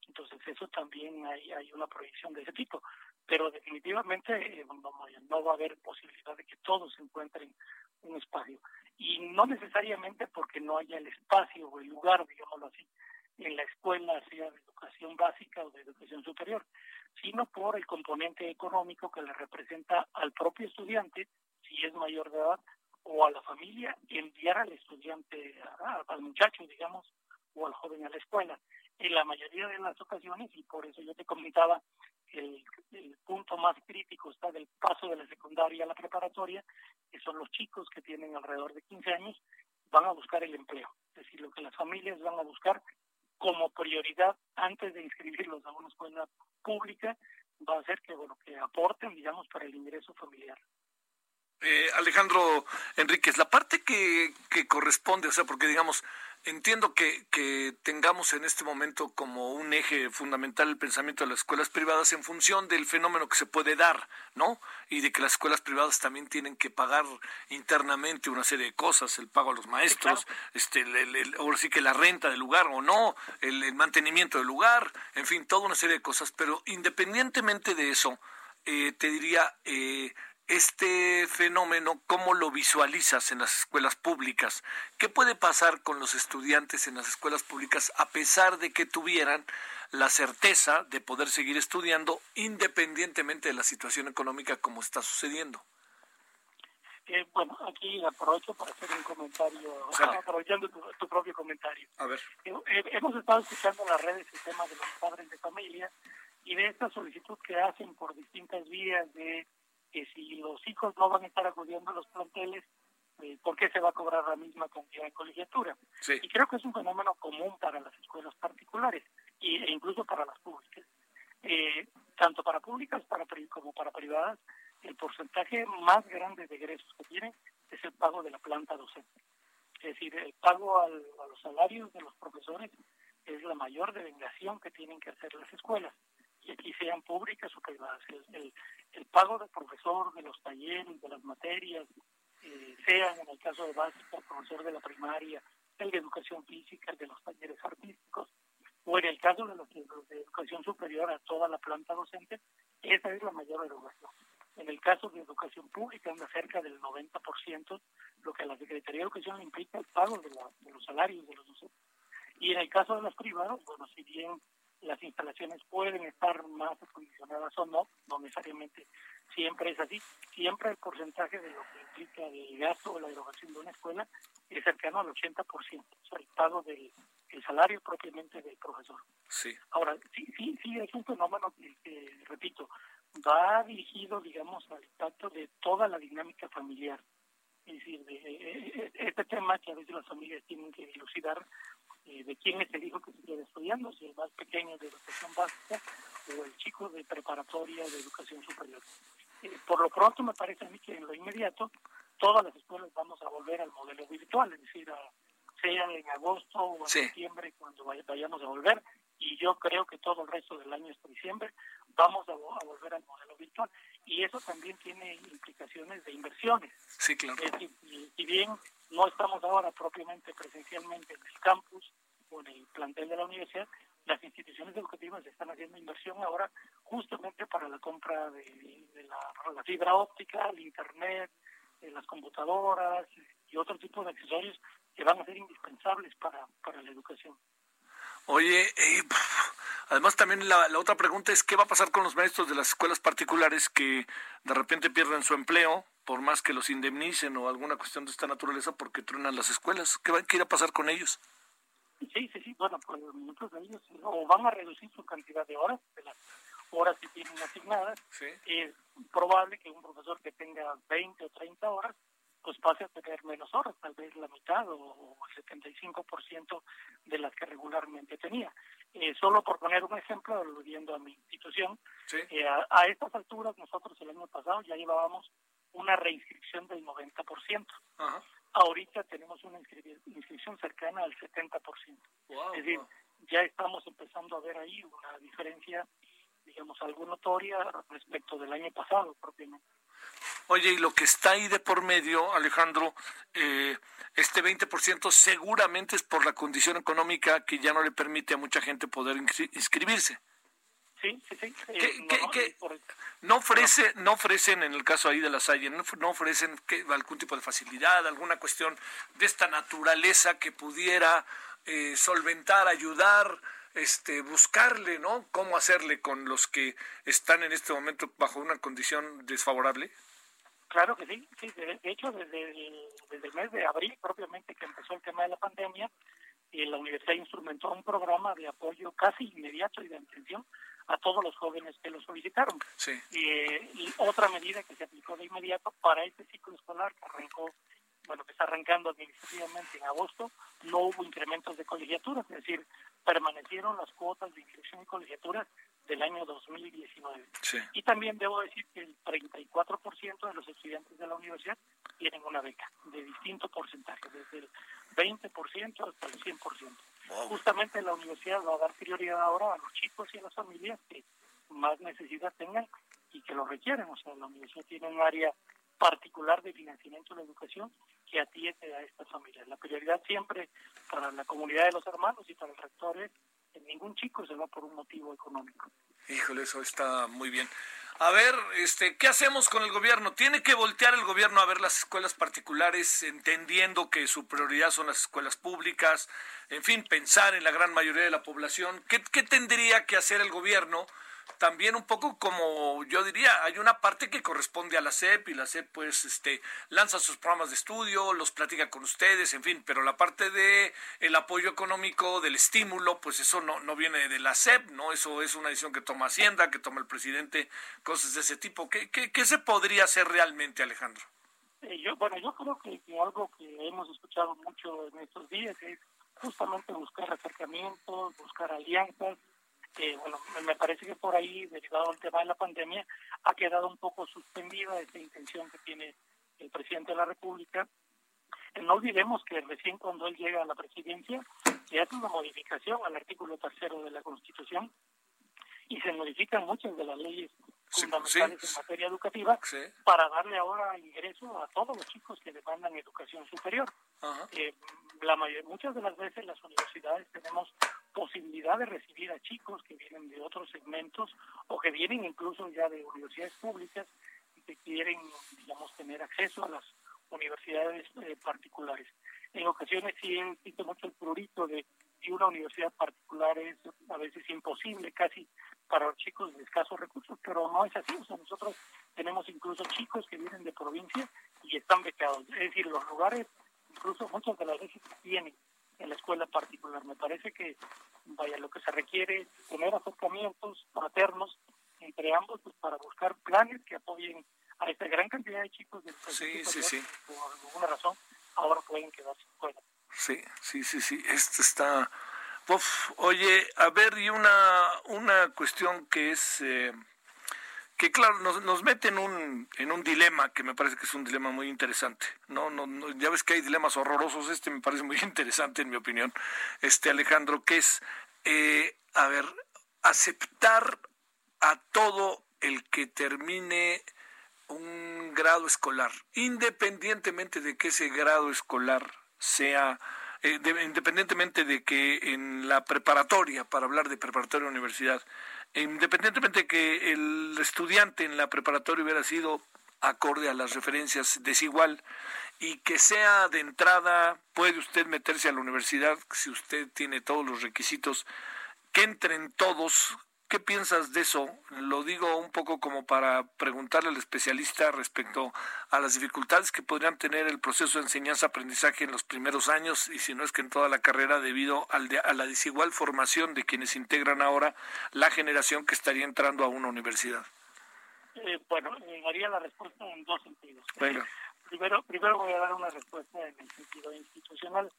Speaker 3: Entonces eso también hay, hay una proyección de ese tipo, pero definitivamente eh, no, no va a haber posibilidad de que todos encuentren un espacio. Y no necesariamente porque no haya el espacio o el lugar, digámoslo así, en la escuela, sea de educación básica o de educación superior, sino por el componente económico que le representa al propio estudiante, si es mayor de edad, o a la familia, enviar al estudiante, al muchacho, digamos, o al joven a la escuela. En la mayoría de las ocasiones, y por eso yo te comentaba, el, el punto más crítico está del paso de la secundaria a la preparatoria, que son los chicos que tienen alrededor de 15 años, van a buscar el empleo. Es decir, lo que las familias van a buscar como prioridad antes de inscribirlos a una escuela pública va a ser que bueno que aporten digamos para el ingreso familiar
Speaker 1: eh, Alejandro Enríquez la parte que, que corresponde o sea porque digamos entiendo que, que tengamos en este momento como un eje fundamental el pensamiento de las escuelas privadas en función del fenómeno que se puede dar, ¿no? Y de que las escuelas privadas también tienen que pagar internamente una serie de cosas, el pago a los maestros, este, el, ahora sí que la renta del lugar o no, el, el, mantenimiento del lugar, en fin, toda una serie de cosas. Pero independientemente de eso, eh, te diría, eh, este fenómeno, ¿cómo lo visualizas en las escuelas públicas? ¿Qué puede pasar con los estudiantes en las escuelas públicas a pesar de que tuvieran la certeza de poder seguir estudiando independientemente de la situación económica como está sucediendo?
Speaker 3: Eh, bueno, aquí aprovecho para hacer un comentario, aprovechando tu, propio comentario.
Speaker 1: A ver.
Speaker 3: Eh, eh, hemos estado escuchando en las redes el tema de los padres de familia y de esta solicitud que hacen por distintas vías de que si los hijos no van a estar acudiendo a los planteles, eh, ¿por qué se va a cobrar la misma cantidad de colegiatura? Y creo que es un fenómeno común para las escuelas particulares e incluso para las públicas. Eh, tanto para públicas para, como para privadas, el porcentaje más grande de egresos que tienen es el pago de la planta docente. Es decir, el pago a los salarios de los profesores es la mayor devengación que tienen que hacer las escuelas y aquí sean públicas o privadas. El, el, pago del profesor, de los talleres, de las materias, eh, sean en el caso de básica, el profesor de la primaria, el de educación física, el de los talleres artísticos, o en el caso de los de educación superior a toda la planta docente, esa es la mayor erogación. En el caso de educación pública anda cerca del 90%, lo que a la Secretaría de Educación implica el pago de, la, de los salarios de los docentes. Y en el caso de los privados, bueno, si bien las instalaciones pueden estar más acondicionadas o no, no necesariamente siempre es así, siempre el porcentaje de lo que implica el gasto o la erogación de una escuela es cercano al 80%, o sea, el pago del el salario propiamente del profesor.
Speaker 1: Sí.
Speaker 3: Ahora, sí, sí, sí, es un fenómeno que, repito, va dirigido, digamos, al impacto de toda la dinámica familiar. Es decir, de, eh, eh, este tema que a veces las familias tienen que dilucidar eh, de quién es el hijo que se queda estudiando, si el más pequeño de educación básica o el chico de preparatoria de educación superior. Eh, por lo pronto me parece a mí que en lo inmediato todas las escuelas vamos a volver al modelo virtual, es decir, sea en agosto o en septiembre cuando vayamos a volver, y yo creo que todo el resto del año hasta diciembre vamos a, volver al modelo virtual. Y eso también tiene implicaciones de inversiones.
Speaker 1: Sí, claro.
Speaker 3: Es decir, si bien no estamos ahora propiamente presencialmente en el campus o en el plantel de la universidad, las instituciones educativas están haciendo inversión ahora justamente para la compra de, la, fibra óptica, el internet, las computadoras y otro tipo de accesorios que van a ser indispensables para, para la educación.
Speaker 1: Oye, eh, además también la, la, otra pregunta es qué va a pasar con los maestros de las escuelas particulares que de repente pierden su empleo por más que los indemnicen o alguna cuestión de esta naturaleza porque truenan las escuelas. ¿Qué, va, qué irá a pasar con ellos?
Speaker 3: Sí, sí, sí. Bueno, pues muchos de ellos o van a reducir su cantidad de horas, de las horas que tienen asignadas. Es probable que un profesor que tenga 20 o 30 horas, pues pase a tener menos horas, tal vez la mitad o, el 75% de las que regularmente tenía. Eh, solo por poner un ejemplo, aludiendo a mi institución, eh, a, a, estas alturas nosotros el año pasado ya llevábamos una reinscripción del 90%. Ahorita tenemos una inscripción cercana al 70%. es decir, ya estamos empezando a ver ahí una diferencia, digamos, algo notoria respecto del año pasado propiamente.
Speaker 1: Oye, y lo que está ahí de por medio, Alejandro, eh, este 20% seguramente es por la condición económica que ya no le permite a mucha gente poder inscribirse.
Speaker 3: Sí, sí, sí.
Speaker 1: Eh, no, ofrece, no ofrecen, en el caso ahí de la Salle, no, ofrecen algún tipo de facilidad, alguna cuestión de esta naturaleza que pudiera eh, solventar, ayudar, este, buscarle, ¿no? Cómo hacerle con los que están en este momento bajo una condición desfavorable.
Speaker 3: Claro que sí, sí de, hecho desde el, desde el mes de abril propiamente que empezó el tema de la pandemia, y la universidad instrumentó un programa de apoyo casi inmediato y de atención a todos los jóvenes que lo solicitaron.
Speaker 1: Sí.
Speaker 3: y otra medida que se aplicó de inmediato para este ciclo escolar que arrancó bueno, que está arrancando administrativamente en agosto, no hubo incrementos de colegiaturas, es decir, permanecieron las cuotas de inscripción y colegiaturas del año 2019. Y también debo decir que el 34% de los estudiantes de la universidad tienen una beca de distinto porcentaje, desde el 20% hasta el 100%. Justamente la universidad va a dar prioridad ahora a los chicos y a las familias que más necesidad tengan y que lo requieren. O sea, la universidad tiene un área particular de financiamiento de la educación que atiende a estas familias. La prioridad siempre para la comunidad de los hermanos y para el rector es que ningún chico se va por un motivo económico.
Speaker 1: Híjole, eso está muy bien. A ver, este, ¿qué hacemos con el gobierno? ¿Tiene que voltear el gobierno a ver las escuelas particulares, entendiendo que su prioridad son las escuelas públicas? En fin, pensar en la gran mayoría de la población. ¿Qué, qué tendría que hacer el gobierno? También un poco como yo diría, hay una parte que corresponde a la SEP y la SEP pues este lanza sus programas de estudio, los platica con ustedes, en fin, pero la parte de el apoyo económico, del estímulo, pues eso no, no viene de la SEP, ¿no? Eso es una decisión que toma Hacienda, que toma el presidente, cosas de ese tipo. ¿Qué, qué, qué se podría hacer realmente, Alejandro?
Speaker 3: Eh, yo, bueno, yo creo que, que algo que hemos escuchado mucho en estos días es justamente buscar acercamientos, buscar alianzas, que bueno, me parece que por ahí, derivado del tema de la pandemia, ha quedado un poco suspendida esa intención que tiene el presidente de la República. No olvidemos que recién cuando él llega a la presidencia se hace una modificación al artículo tercero de la Constitución y se modifican muchas de las leyes fundamentales en materia educativa para darle ahora ingreso a todos los chicos que demandan educación superior. Eh, la mayor, muchas de las veces las universidades tenemos posibilidad de recibir a chicos que vienen de otros segmentos o que vienen incluso ya de universidades públicas y que quieren, digamos, tener acceso a las universidades eh, particulares. En ocasiones sí existe mucho el prurito de que una universidad particular es a veces imposible casi para los chicos de escasos recursos, pero no es así. O sea, nosotros tenemos incluso chicos que vienen de provincia y están becados. Es decir, los lugares, incluso muchas de las veces tienen en la escuela particular. Me parece que, vaya, lo que se requiere es tener acercamientos fraternos entre ambos pues, para buscar planes que apoyen a esta gran cantidad de chicos del
Speaker 1: sí, sí, sí.
Speaker 3: por alguna razón ahora pueden quedarse escuela.
Speaker 1: Sí, sí, sí, sí. Esto está... oye, a ver, y una, una cuestión que es... Eh, que claro, nos, nos mete en un, en un dilema que me parece que es un dilema muy interesante. No, no, ya ves que hay dilemas horrorosos, este me parece muy interesante en mi opinión, este Alejandro, que es, eh, a ver, aceptar a todo el que termine un grado escolar, independientemente de que ese grado escolar sea eh, independientemente de que en la preparatoria, para hablar de preparatoria universidad, independientemente de que el estudiante en la preparatoria hubiera sido acorde a las referencias desigual y que sea de entrada, puede usted meterse a la universidad si usted tiene todos los requisitos, que entren todos ¿Qué piensas de eso? Lo digo un poco como para preguntarle al especialista respecto a las dificultades que podrían tener el proceso de enseñanza-aprendizaje en los primeros años y si no es que en toda la carrera debido al a la desigual formación de quienes integran ahora la generación que estaría entrando a una universidad.
Speaker 3: Eh, bueno, haría la respuesta en dos sentidos. Primero, primero voy a dar una respuesta en el sentido institucional.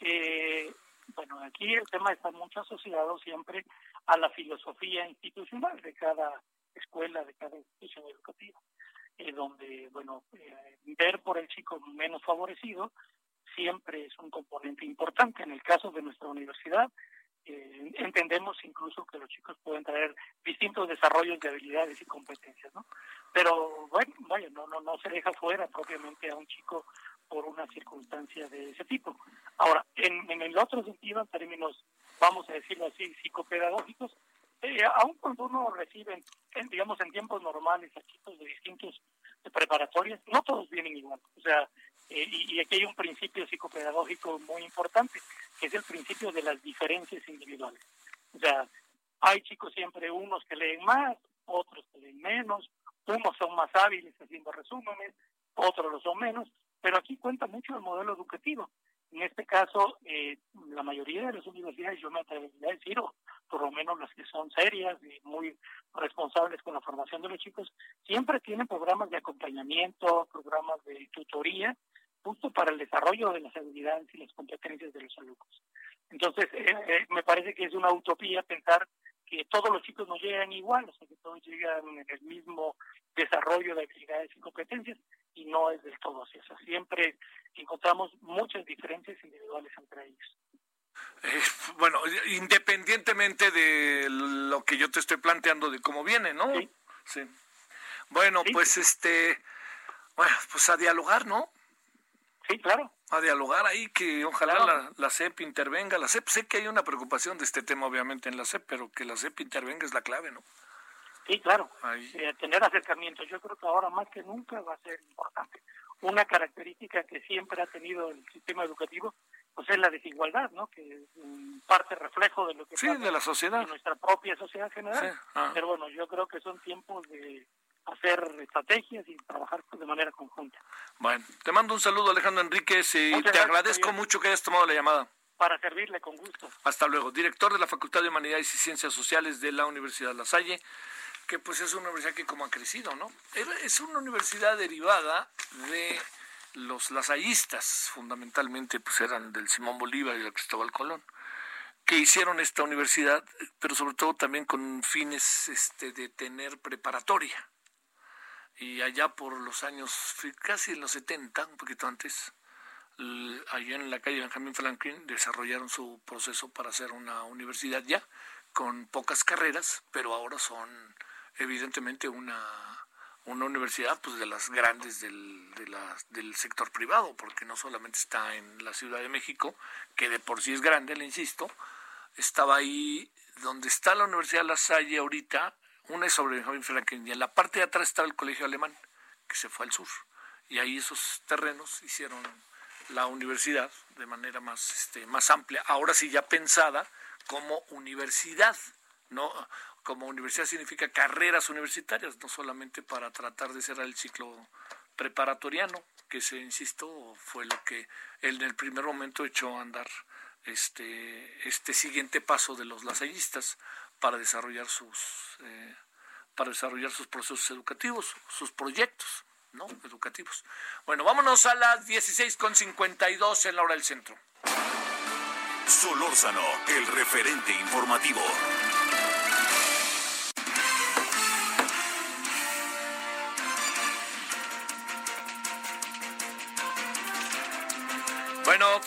Speaker 3: Eh, bueno, aquí el tema está mucho asociado siempre a la filosofía institucional de cada escuela, de cada institución educativa, eh, donde, bueno, eh, ver por el chico menos favorecido siempre es un componente importante. En el caso de nuestra universidad, eh, entendemos incluso que los chicos pueden traer distintos desarrollos de habilidades y competencias, ¿no? Pero bueno, vaya, no, no, no se deja fuera propiamente a un chico por una circunstancia de ese tipo. Ahora, en, en el otro sentido, en términos, vamos a decirlo así, psicopedagógicos, eh, aun cuando uno recibe, digamos, en tiempos normales chicos de distintos preparatorias, no todos vienen igual. O sea, Eh, y, aquí hay un principio psicopedagógico muy importante, que es el principio de las diferencias individuales. O sea, hay chicos siempre unos que leen más, otros que leen menos, unos son más hábiles haciendo resúmenes, otros lo son menos, pero aquí cuenta mucho el modelo educativo. En este caso, eh, la mayoría de las universidades, yo me atrevería a decir, o por lo menos las que son serias y muy responsables con la formación de los chicos, siempre tienen programas de acompañamiento, programas de tutoría, justo para el desarrollo de las habilidades y las competencias de los alumnos. Entonces, eh, eh, me parece que es una utopía pensar que todos los chicos no llegan igual, o sea, que todos llegan en el mismo desarrollo de habilidades y competencias, y no es del todo así. O sea, siempre encontramos muchas diferencias individuales entre ellos.
Speaker 1: Eh, bueno, independientemente de lo que yo te estoy planteando de cómo viene, ¿no? Sí. Bueno, pues este, bueno, pues a dialogar, ¿no?
Speaker 3: Sí, claro.
Speaker 1: A dialogar ahí, que ojalá la, la, CEP intervenga. La CEP, sé que hay una preocupación de este tema, obviamente, en la CEP, pero que la CEP intervenga es la clave, ¿no?
Speaker 3: Sí, claro. Eh, tener acercamiento. Yo creo que ahora más que nunca va a ser importante. Una característica que siempre ha tenido el sistema educativo pues es la desigualdad, ¿no? Que es parte reflejo de lo que
Speaker 1: sí, de la sociedad,
Speaker 3: de nuestra propia sociedad general. Ah. Pero bueno, yo creo que son tiempos de hacer estrategias y trabajar de manera conjunta.
Speaker 1: Bueno, te mando un saludo Alejandro Enríquez y te agradezco mucho que hayas tomado la llamada.
Speaker 3: Para servirle con gusto.
Speaker 1: Hasta luego. Director de la Facultad de Humanidades y Ciencias Sociales de la Universidad La Salle que pues es una universidad que como ha crecido, ¿no? Es una universidad derivada de los lasallistas, fundamentalmente pues eran del Simón Bolívar y del Cristóbal Colón, que hicieron esta universidad, pero sobre todo también con fines este, de tener preparatoria. Y allá por los años, casi en los 70, un poquito antes, allá en la calle Benjamín Franklin desarrollaron su proceso para hacer una universidad ya, con pocas carreras, pero ahora son evidentemente una, una universidad pues de las grandes del, de del sector privado, porque no solamente está en la Ciudad de México, que de por sí es grande, le insisto, estaba ahí donde está la Universidad de La Salle ahorita, una es sobre Benjamin Franklin, y en la parte de atrás estaba el colegio alemán, que se fue al sur, y ahí esos terrenos hicieron la universidad de manera más, este, más amplia, ahora sí ya pensada como universidad, no como universidad significa carreras universitarias, no solamente para tratar de cerrar el ciclo preparatoriano, que se insisto fue lo que él en el primer momento echó a andar este este siguiente paso de los lasallistas para desarrollar sus eh, para desarrollar sus procesos educativos, sus proyectos, ¿no? educativos. Bueno, vámonos a las 16.52 en la hora del centro.
Speaker 2: Solórzano, el referente informativo.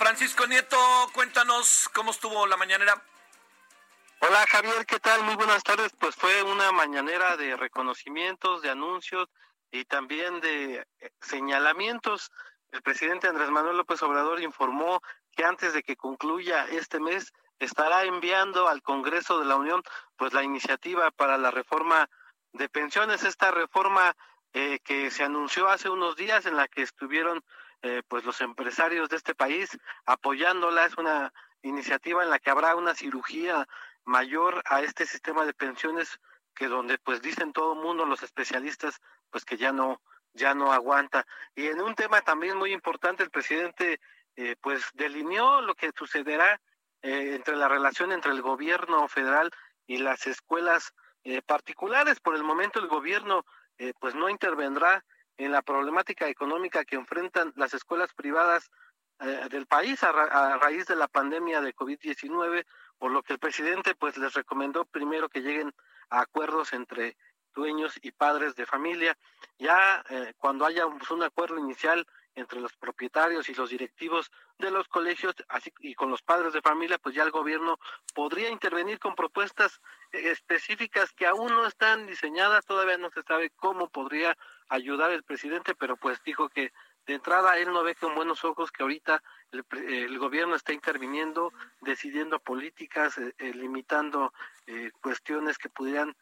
Speaker 1: Francisco Nieto, cuéntanos cómo estuvo la mañanera.
Speaker 4: Hola Javier, ¿qué tal? Muy buenas tardes. Pues fue una mañanera de reconocimientos, de anuncios y también de eh, señalamientos. El presidente Andrés Manuel López Obrador informó que antes de que concluya este mes estará enviando al Congreso de la Unión pues la iniciativa para la reforma de pensiones, esta reforma eh, que se anunció hace unos días en la que estuvieron eh, pues los empresarios de este país apoyándola. Es una iniciativa en la que habrá una cirugía mayor a este sistema de pensiones que donde pues dicen todo el mundo los especialistas pues que ya no ya no aguanta y en un tema también muy importante el presidente eh, pues delineó lo que sucederá eh, entre la relación entre el gobierno federal y las escuelas particulares por el momento el gobierno pues no intervendrá en la problemática económica que enfrentan las escuelas privadas eh, del país a, raíz de la pandemia de COVID-19, por lo que el presidente pues les recomendó primero que lleguen a acuerdos entre dueños y padres de familia. Ya eh, cuando haya pues, un acuerdo inicial entre los propietarios y los directivos de los colegios así y con los padres de familia, pues ya el gobierno podría intervenir con propuestas eh, específicas que aún no están diseñadas, todavía no se sabe cómo podría ayudar el presidente, pero pues dijo que de entrada él no ve con buenos ojos que ahorita el, gobierno está interviniendo, decidiendo políticas, eh, eh, limitando cuestiones que pudieran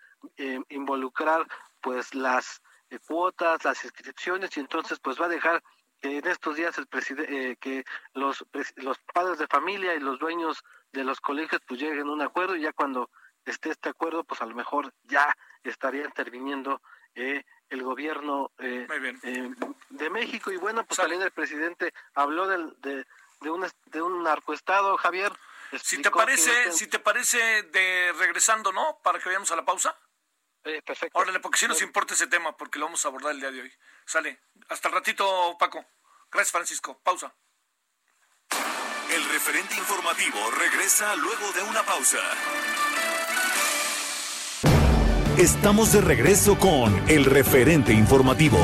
Speaker 4: involucrar pues las cuotas, las inscripciones y entonces pues va a dejar en estos días el presidente, eh, que los, los padres de familia y los dueños de los colegios pues lleguen a un acuerdo y ya cuando esté este acuerdo pues a lo mejor ya estaría interviniendo eh, el gobierno eh, de México. Y bueno pues también el presidente habló del, de, de, un, de un narcoestado Javier.
Speaker 1: Si te parece si te parece de regresando no para que vayamos a la pausa.
Speaker 4: Eh, perfecto.
Speaker 1: Órale, porque si nos importa ese tema, porque lo vamos a abordar el día de hoy. Sale. Hasta el ratito, Paco. Gracias, Francisco. Pausa.
Speaker 2: El referente informativo regresa luego de una pausa. Estamos de regreso con el referente informativo.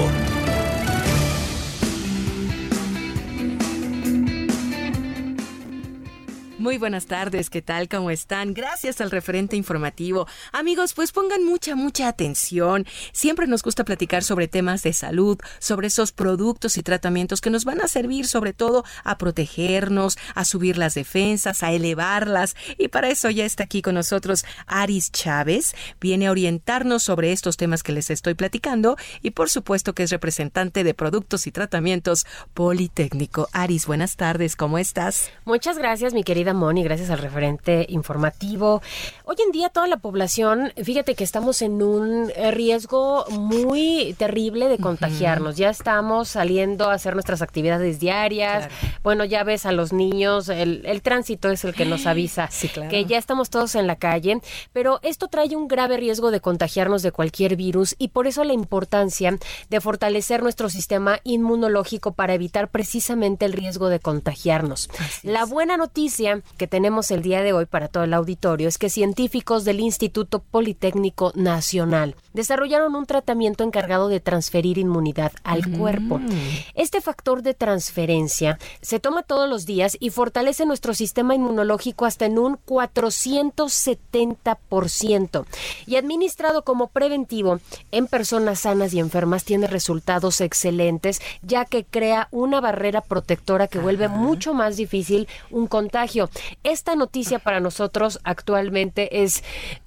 Speaker 5: Muy buenas tardes, ¿qué tal? ¿Cómo están? Gracias al referente informativo. Amigos, pues pongan mucha, mucha atención. Siempre nos gusta platicar sobre temas de salud, sobre esos productos y tratamientos que nos van a servir sobre todo a protegernos, a subir las defensas, a elevarlas. Y para eso ya está aquí con nosotros Aris Chávez. Viene a orientarnos sobre estos temas que les estoy platicando y por supuesto que es representante de productos y tratamientos Politécnico. Aris, buenas tardes, ¿cómo estás?
Speaker 6: Muchas gracias, mi querida Moni, gracias al referente informativo. Hoy en día toda la población, fíjate que estamos en un riesgo muy terrible de contagiarnos. Ya estamos saliendo a hacer nuestras actividades diarias. Bueno, ya ves a los niños, el, tránsito es el que nos avisa que ya estamos todos en la calle, pero esto trae un grave riesgo de contagiarnos de cualquier virus y por eso la importancia de fortalecer nuestro sistema inmunológico para evitar precisamente el riesgo de contagiarnos. La buena noticia que tenemos el día de hoy para todo el auditorio es que científicos del Instituto Politécnico Nacional desarrollaron un tratamiento encargado de transferir inmunidad al cuerpo. Este factor de transferencia se toma todos los días y fortalece nuestro sistema inmunológico hasta en un 470% y administrado como preventivo en personas sanas y enfermas tiene resultados excelentes ya que crea una barrera protectora que vuelve mucho más difícil un contagio. Esta noticia para nosotros actualmente es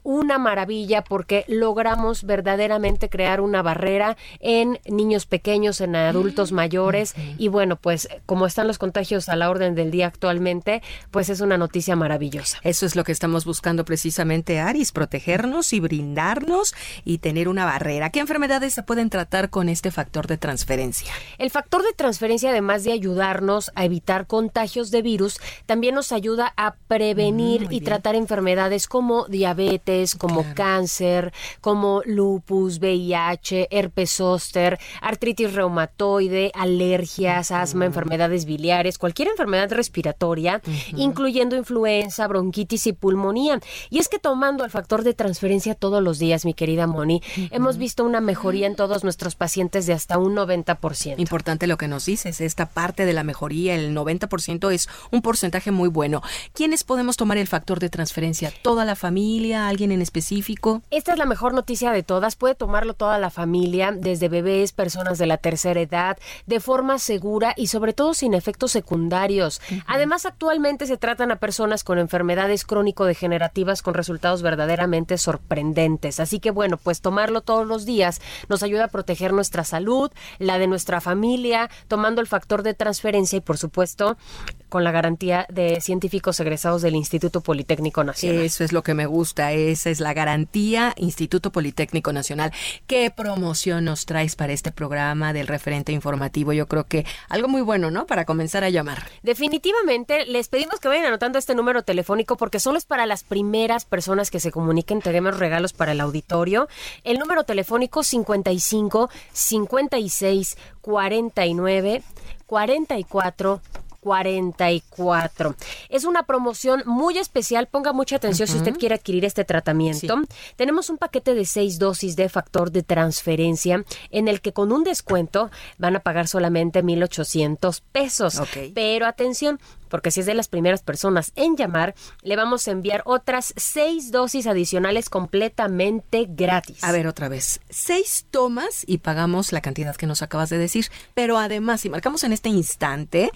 Speaker 6: una maravilla porque logramos verdaderamente crear una barrera en niños pequeños, en adultos mayores y bueno, pues como están los contagios a la orden del día actualmente, pues es una noticia maravillosa.
Speaker 5: Eso es lo que estamos buscando precisamente, Aris, protegernos y brindarnos y tener una barrera. ¿Qué enfermedades se pueden tratar con este factor de transferencia?
Speaker 6: El factor de transferencia, además de ayudarnos a evitar contagios de virus, también nos ayuda a prevenir mm, y tratar enfermedades como diabetes, como cáncer, como lupus, VIH, herpes zóster, artritis reumatoide, alergias, asma, enfermedades biliares, cualquier enfermedad respiratoria, incluyendo influenza, bronquitis y pulmonía. Y es que tomando el factor de transferencia todos los días, mi querida Moni, hemos visto una mejoría en todos nuestros pacientes de hasta un 90%.
Speaker 5: Importante lo que nos dices, esta parte de la mejoría, el 90% es un porcentaje muy bueno. ¿Quiénes podemos tomar el factor de transferencia? ¿Toda la familia? ¿Alguien en específico?
Speaker 6: Esta es la mejor noticia de todas. Puede tomarlo toda la familia, desde bebés, personas de la tercera edad, de forma segura y sobre todo sin efectos secundarios. Además, actualmente se tratan a personas con enfermedades crónico-degenerativas con resultados verdaderamente sorprendentes. Así que bueno, pues tomarlo todos los días nos ayuda a proteger nuestra salud, la de nuestra familia, tomando el factor de transferencia y por supuesto con la garantía de científicos egresados del Instituto Politécnico Nacional.
Speaker 5: Eso es lo que me gusta, esa es la garantía Instituto Politécnico Nacional. ¿Qué promoción nos traes para este programa del referente informativo? Yo creo que algo muy bueno, ¿no? Para comenzar a llamar.
Speaker 6: Definitivamente, les pedimos que vayan anotando este número telefónico porque solo es para las primeras personas que se comuniquen. Tenemos regalos para el auditorio. El número telefónico 55 56 49 44 44. Es una promoción muy especial. Ponga mucha atención si usted quiere adquirir este tratamiento. Tenemos un paquete de seis dosis de factor de transferencia en el que con un descuento van a pagar solamente 1,800 pesos. Pero atención, porque si es de las primeras personas en llamar, le vamos a enviar otras seis dosis adicionales completamente gratis.
Speaker 5: A ver, otra vez. Seis tomas y pagamos la cantidad que nos acabas de decir. Pero además, si marcamos en este instante,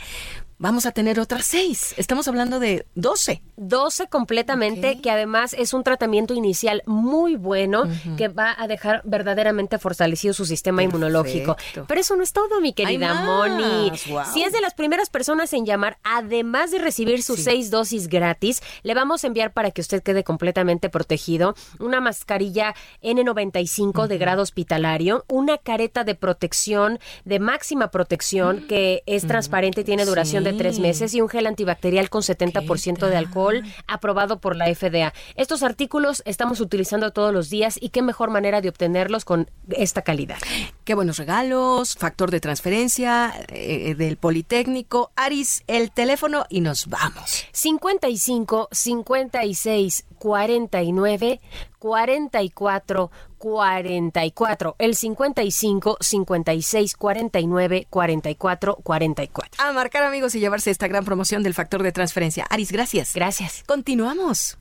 Speaker 5: vamos a tener otras seis. Estamos hablando de 12.
Speaker 6: 12 completamente, que además es un tratamiento inicial muy bueno que va a dejar verdaderamente fortalecido su sistema inmunológico. Pero eso no es todo, mi querida Moni. Si es de las primeras personas en llamar, además de recibir sus seis dosis gratis, le vamos a enviar para que usted quede completamente protegido una mascarilla N95 de grado hospitalario, una careta de protección, de máxima protección, que es transparente y tiene duración de tres meses, y un gel antibacterial con 70% de alcohol aprobado por la FDA. Estos artículos estamos utilizando todos los días y qué mejor manera de obtenerlos con esta calidad.
Speaker 5: Qué buenos regalos, factor de transferencia eh, del Politécnico, Aris, el teléfono y nos vamos.
Speaker 6: 55 56 49 44 44. El 55 56 49 44 44.
Speaker 5: A marcar amigos y llevarse esta gran promoción del factor de transferencia. Aris, gracias.
Speaker 6: Gracias.
Speaker 5: Continuamos.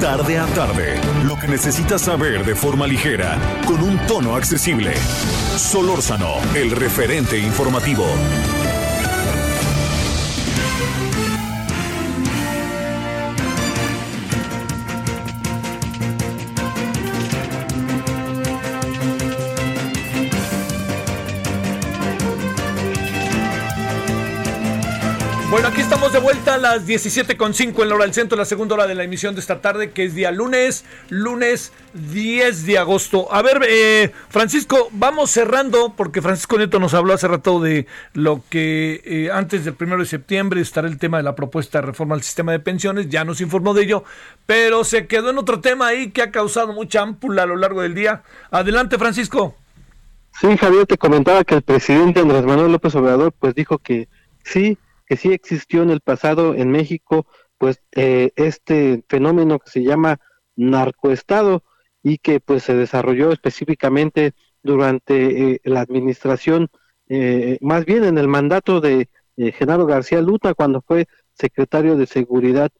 Speaker 2: Tarde a tarde, lo que necesitas saber de forma ligera, con un tono accesible. Solórzano, el referente informativo.
Speaker 1: Bueno, aquí estamos de vuelta a las 17.5 en la hora del centro, la segunda hora de la emisión de esta tarde, que es día lunes, lunes 10 de agosto. A ver, eh, Francisco, vamos cerrando, porque Francisco Nieto nos habló hace rato de lo que eh, antes del primero de septiembre estará el tema de la propuesta de reforma al sistema de pensiones, ya nos informó de ello, pero se quedó en otro tema ahí que ha causado mucha ámpula a lo largo del día. Adelante, Francisco.
Speaker 4: Sí, Javier, te comentaba que el presidente Andrés Manuel López Obrador pues dijo que sí, que sí existió en el pasado en México, pues eh, este fenómeno que se llama narcoestado y que pues se desarrolló específicamente durante eh, la administración, eh, más bien en el mandato de Genaro García Luta cuando fue secretario de Seguridad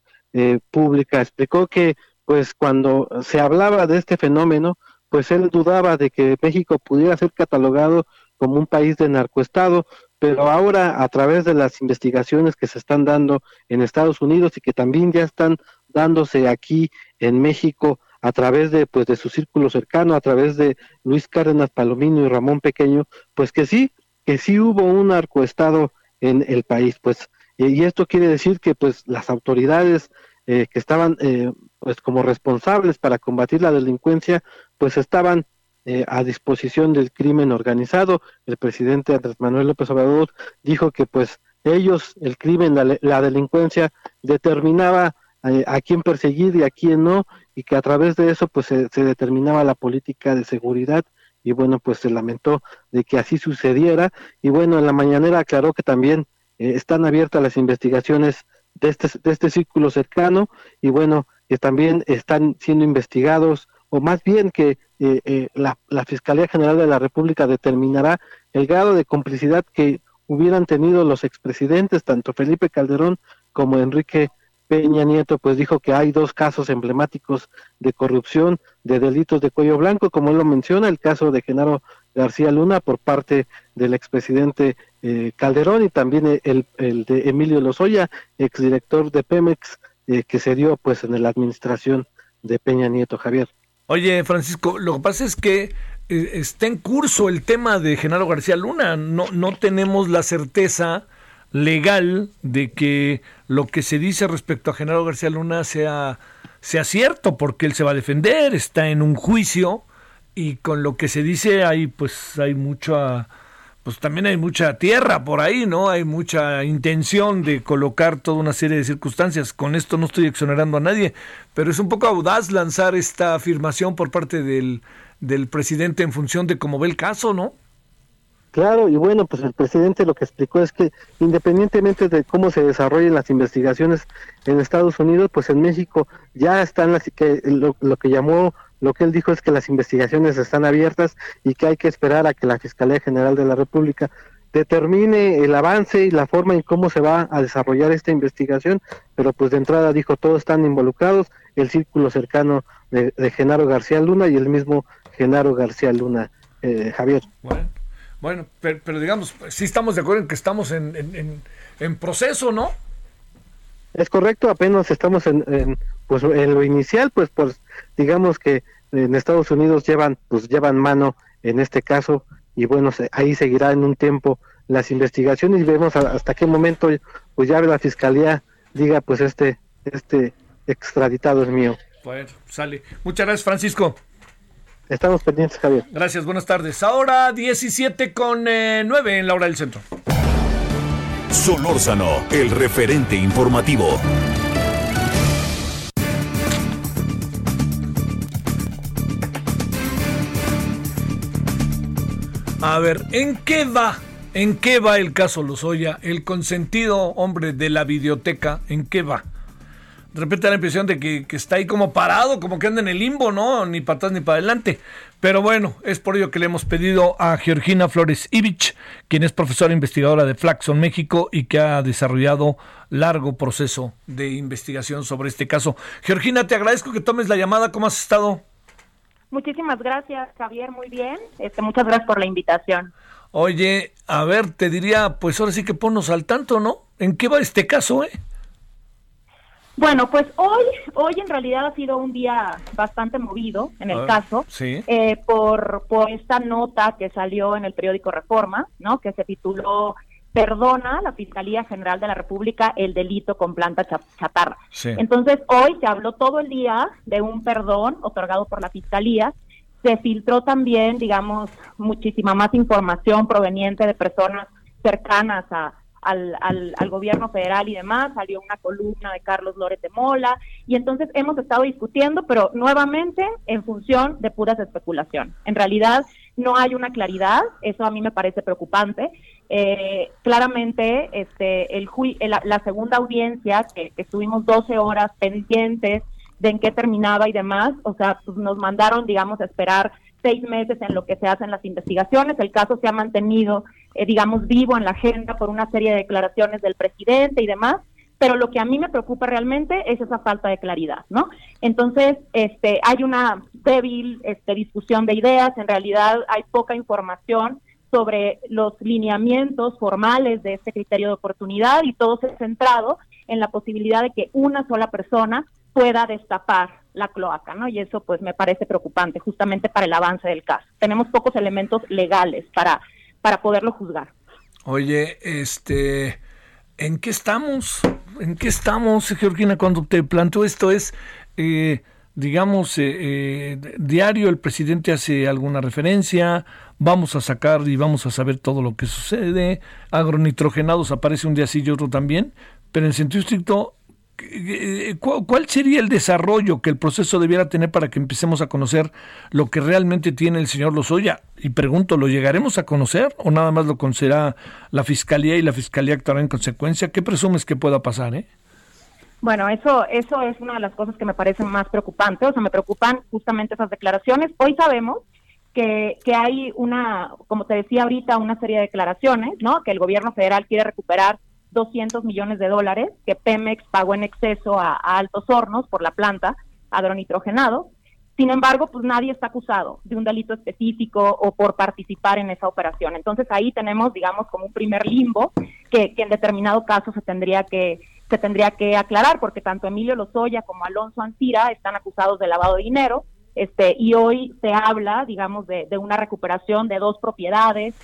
Speaker 4: Pública. Explicó que pues cuando se hablaba de este fenómeno, pues él dudaba de que México pudiera ser catalogado como un país de narcoestado, pero ahora a través de las investigaciones que se están dando en Estados Unidos y que también ya están dándose aquí en México a través de pues de su círculo cercano, a través de Luis Cárdenas Palomino y Ramón Pequeño, pues que sí, que sí hubo un narcoestado en el país, pues y esto quiere decir que pues las autoridades eh, que estaban eh, pues como responsables para combatir la delincuencia, pues estaban eh, a disposición del crimen organizado. El presidente Andrés Manuel López Obrador dijo que pues ellos, el crimen, la, delincuencia, determinaba eh, a quién perseguir y a quién no, y que a través de eso pues se, determinaba la política de seguridad. Y bueno, pues se lamentó de que así sucediera. Y bueno, en la mañanera aclaró que también eh, están abiertas las investigaciones de este, de este círculo cercano. Y bueno, que también están siendo investigados o más bien que eh, eh, la, Fiscalía General de la República determinará el grado de complicidad que hubieran tenido los expresidentes, tanto Felipe Calderón como Enrique Peña Nieto, pues dijo que hay dos casos emblemáticos de corrupción, de delitos de cuello blanco, como él lo menciona, el caso de Genaro García Luna por parte del expresidente eh, Calderón y también el, el, de Emilio Lozoya, exdirector de Pemex, que se dio pues en la administración de Peña Nieto, Javier.
Speaker 1: Oye, Francisco, lo que pasa es que eh, está en curso el tema de Genaro García Luna. No, no tenemos la certeza legal de que lo que se dice respecto a Genaro García Luna sea, sea cierto, porque él se va a defender, está en un juicio y con lo que se dice hay pues hay mucha pues también hay mucha tierra por ahí, ¿no? Hay mucha intención de colocar toda una serie de circunstancias. Con esto no estoy exonerando a nadie, pero es un poco audaz lanzar esta afirmación por parte del, del presidente en función de cómo ve el caso, ¿no?
Speaker 4: Claro, y bueno, pues el presidente lo que explicó es que independientemente de cómo se desarrollen las investigaciones en Estados Unidos, pues en México ya están que lo que llamó lo que él dijo es que las investigaciones están abiertas y que hay que esperar a que la Fiscalía General de la República determine el avance y la forma en cómo se va a desarrollar esta investigación, pero pues de entrada dijo todos están involucrados, el círculo cercano de, Genaro García Luna y el mismo Genaro García Luna, eh, Javier.
Speaker 1: Bueno, bueno pero, digamos, sí estamos de acuerdo en que estamos en, en, proceso, ¿no?
Speaker 4: Es correcto, apenas estamos en, pues en lo inicial, pues pues digamos que en Estados Unidos llevan pues llevan mano en este caso y bueno, ahí seguirá en un tiempo las investigaciones y vemos hasta qué momento pues ya la fiscalía diga pues este este extraditado es mío.
Speaker 1: Bueno, sale. Muchas gracias, Francisco.
Speaker 4: Estamos pendientes, Javier.
Speaker 1: Gracias, buenas tardes. Ahora 17 con 9 eh, en la hora del centro.
Speaker 2: Solórzano, el referente informativo.
Speaker 1: A ver, ¿en qué va? ¿En qué va el caso Lozoya? El consentido hombre de la videoteca, ¿en qué va? De repente da la impresión de que, está ahí como parado, como que anda en el limbo, ¿no? Ni para atrás ni para adelante. Pero bueno, es por ello que le hemos pedido a Georgina Flores Ivich, quien es profesora investigadora de Flaxon México y que ha desarrollado largo proceso de investigación sobre este caso. Georgina, te agradezco que tomes la llamada. ¿Cómo has estado?
Speaker 7: Muchísimas gracias, Javier, muy bien. Este, muchas gracias por la invitación.
Speaker 1: Oye, a ver, te diría, pues ahora sí que ponnos al tanto, ¿no? ¿En qué va este caso, eh?
Speaker 7: Bueno, pues hoy, hoy en realidad ha sido un día bastante movido en el caso,
Speaker 1: sí.
Speaker 7: eh, por, por esta nota que salió en el periódico Reforma, ¿no? Que se tituló perdona la Fiscalía General de la República el delito con planta chatarra. Entonces, hoy se habló todo el día de un perdón otorgado por la Fiscalía. Se filtró también, digamos, muchísima más información proveniente de personas cercanas a, al, al, gobierno federal y demás, salió una columna de Carlos Lórez de Mola, y entonces hemos estado discutiendo, pero nuevamente en función de puras especulación. En realidad no hay una claridad, eso a mí me parece preocupante, eh, claramente, este, el, la, segunda audiencia, que, estuvimos 12 horas pendientes de en qué terminaba y demás, o sea, pues nos mandaron, digamos, a esperar seis meses en lo que se hacen las investigaciones. El caso se ha mantenido, eh, digamos, vivo en la agenda por una serie de declaraciones del presidente y demás, pero lo que a mí me preocupa realmente es esa falta de claridad, ¿no? Entonces, este, hay una débil este, discusión de ideas, en realidad hay poca información sobre los lineamientos formales de este criterio de oportunidad y todo se centrado en la posibilidad de que una sola persona pueda destapar la cloaca, ¿no? Y eso pues me parece preocupante justamente para el avance del caso. Tenemos pocos elementos legales para para poderlo juzgar.
Speaker 1: Oye, este ¿en qué estamos? ¿En qué estamos, Georgina, cuando te planteo esto es eh, digamos, eh, eh, diario el presidente hace alguna referencia, vamos a sacar y vamos a saber todo lo que sucede, agronitrogenados aparece un día sí y otro también, pero en sentido estricto, eh, ¿cuál sería el desarrollo que el proceso debiera tener para que empecemos a conocer lo que realmente tiene el señor Lozoya? Y pregunto, ¿lo llegaremos a conocer o nada más lo conocerá la Fiscalía y la Fiscalía actuará en consecuencia? ¿Qué presumes que pueda pasar, eh?
Speaker 7: Bueno, eso, eso es una de las cosas que me parecen más preocupantes, o sea, me preocupan justamente esas declaraciones. Hoy sabemos que, hay una, como te decía ahorita, una serie de declaraciones, ¿no? Que el gobierno federal quiere recuperar 200 millones de dólares que Pemex pagó en exceso a, Altos Hornos por la planta agronitrogenado. Sin embargo, pues nadie está acusado de un delito específico o por participar en esa operación. Entonces ahí tenemos, digamos, como un primer limbo que, que en determinado caso se tendría que se tendría que aclarar porque tanto Emilio Lozoya como Alonso Antira están acusados de lavado de dinero. Este, y hoy se habla, digamos, de, una recuperación de dos propiedades,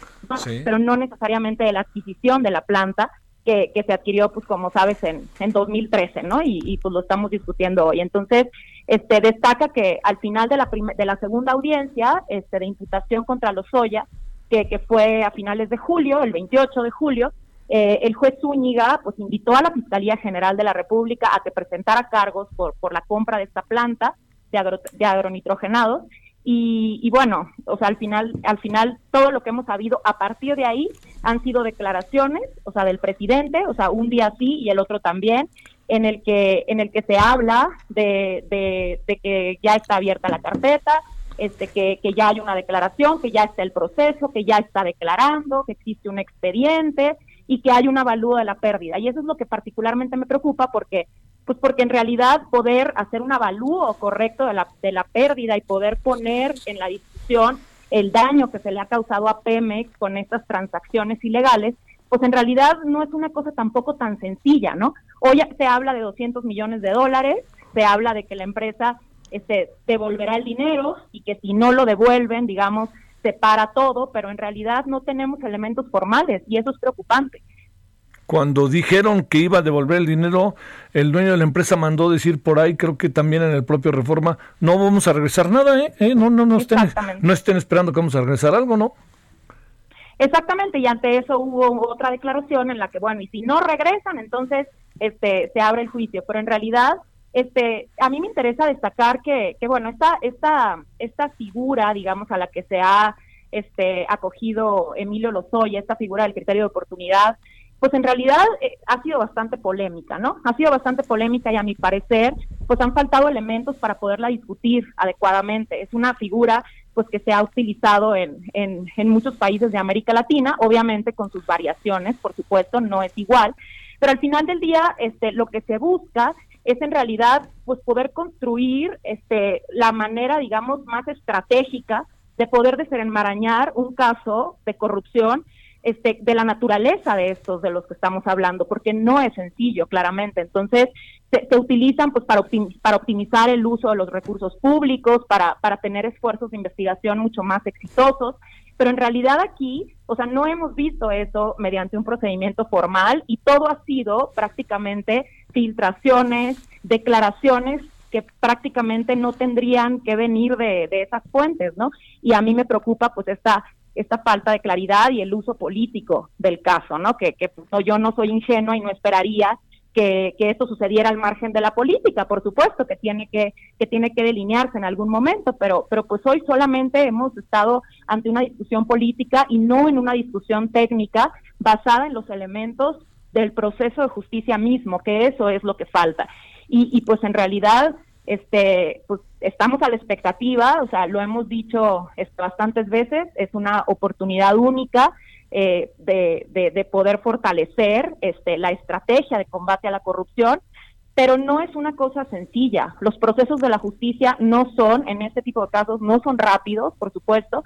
Speaker 7: pero no necesariamente de la adquisición de la planta que, se adquirió, pues como sabes, en, en 2013, ¿no? Y, pues lo estamos discutiendo hoy. Entonces, este, destaca que al final de la, de la segunda audiencia este, de imputación contra Lozoya, que, que fue a finales de julio, el 28 de julio, eh, el juez Zúñiga pues invitó a la Fiscalía General de la República a que presentara cargos por, por la compra de esta planta de, de agronitrogenados y, y, bueno, o sea, al final, al final todo lo que hemos sabido a partir de ahí han sido declaraciones, o sea, del presidente, o sea, un día sí y el otro también, en el que, en el que se habla de, de, de que ya está abierta la carpeta, este, que, que ya hay una declaración, que ya está el proceso, que ya está declarando, que existe un expediente y que hay un avalúo de la pérdida. Y eso es lo que particularmente me preocupa porque pues porque en realidad poder hacer un avalúo correcto de la, de la pérdida y poder poner en la discusión el daño que se le ha causado a Pemex con estas transacciones ilegales, pues en realidad no es una cosa tampoco tan sencilla, ¿no? Hoy se habla de 200 millones de dólares, se habla de que la empresa este, devolverá el dinero y que si no lo devuelven, digamos, se para todo, pero en realidad no tenemos elementos formales y eso es preocupante.
Speaker 8: Cuando dijeron que iba a devolver el dinero, el dueño de la empresa mandó decir por ahí, creo que también en el propio Reforma, no vamos a regresar nada, ¿eh? ¿Eh? No, no, no estén, no estén esperando que vamos a regresar algo, ¿no?
Speaker 7: Exactamente, y ante eso hubo otra declaración en la que, bueno, y si no regresan, entonces este, se abre el juicio, pero en realidad este, a mí me interesa destacar que, que bueno, esta, esta, esta figura, digamos, a la que se ha este, acogido Emilio Lozoya, esta figura del criterio de oportunidad, pues en realidad eh, ha sido bastante polémica, ¿no? Ha sido bastante polémica y a mi parecer, pues han faltado elementos para poderla discutir adecuadamente. Es una figura pues que se ha utilizado en, en, en muchos países de América Latina, obviamente con sus variaciones, por supuesto, no es igual, pero al final del día este, lo que se busca es en realidad pues poder construir este la manera digamos más estratégica de poder desenmarañar un caso de corrupción este, de la naturaleza de estos de los que estamos hablando, porque no es sencillo, claramente. Entonces, se, utilizan pues para, para optimizar el uso de los recursos públicos, para, para tener esfuerzos de investigación mucho más exitosos, pero en realidad aquí, o sea, no hemos visto eso mediante un procedimiento formal y todo ha sido prácticamente filtraciones, declaraciones que prácticamente no tendrían que venir de, esas fuentes, ¿no? Y a mí me preocupa pues esta esta falta de claridad y el uso político del caso, ¿no? Que, que pues, yo no soy ingenua y no esperaría que, que, esto sucediera al margen de la política, por supuesto, que tiene que, que tiene que delinearse en algún momento, pero, pero pues hoy solamente hemos estado ante una discusión política y no en una discusión técnica basada en los elementos del proceso de justicia mismo, que eso es lo que falta. Y, y pues en realidad, este, pues estamos a la expectativa, o sea, lo hemos dicho bastantes veces, es una oportunidad única eh, de, de, poder fortalecer este, la estrategia de combate a la corrupción, pero no es una cosa sencilla. Los procesos de la justicia no son, en este tipo de casos, no son rápidos, por supuesto,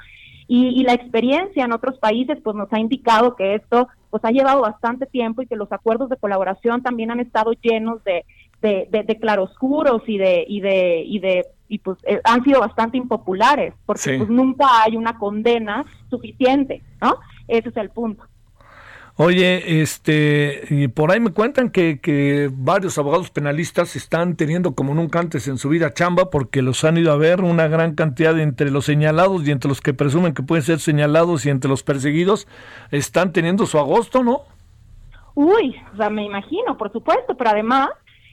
Speaker 7: y, la experiencia en otros países pues nos ha indicado que esto pues ha llevado bastante tiempo y que los acuerdos de colaboración también han estado llenos de, de, de, claroscuros y de y de y de y pues eh, han sido bastante impopulares porque pues nunca hay una condena suficiente, ¿no? Ese es el punto.
Speaker 8: Oye, este, y por ahí me cuentan que, que varios abogados penalistas están teniendo como nunca antes en su vida chamba porque los han ido a ver una gran cantidad de entre los señalados y entre los que presumen que pueden ser señalados y entre los perseguidos están teniendo su agosto, ¿no?
Speaker 7: Uy, o sea, me imagino, por supuesto, pero además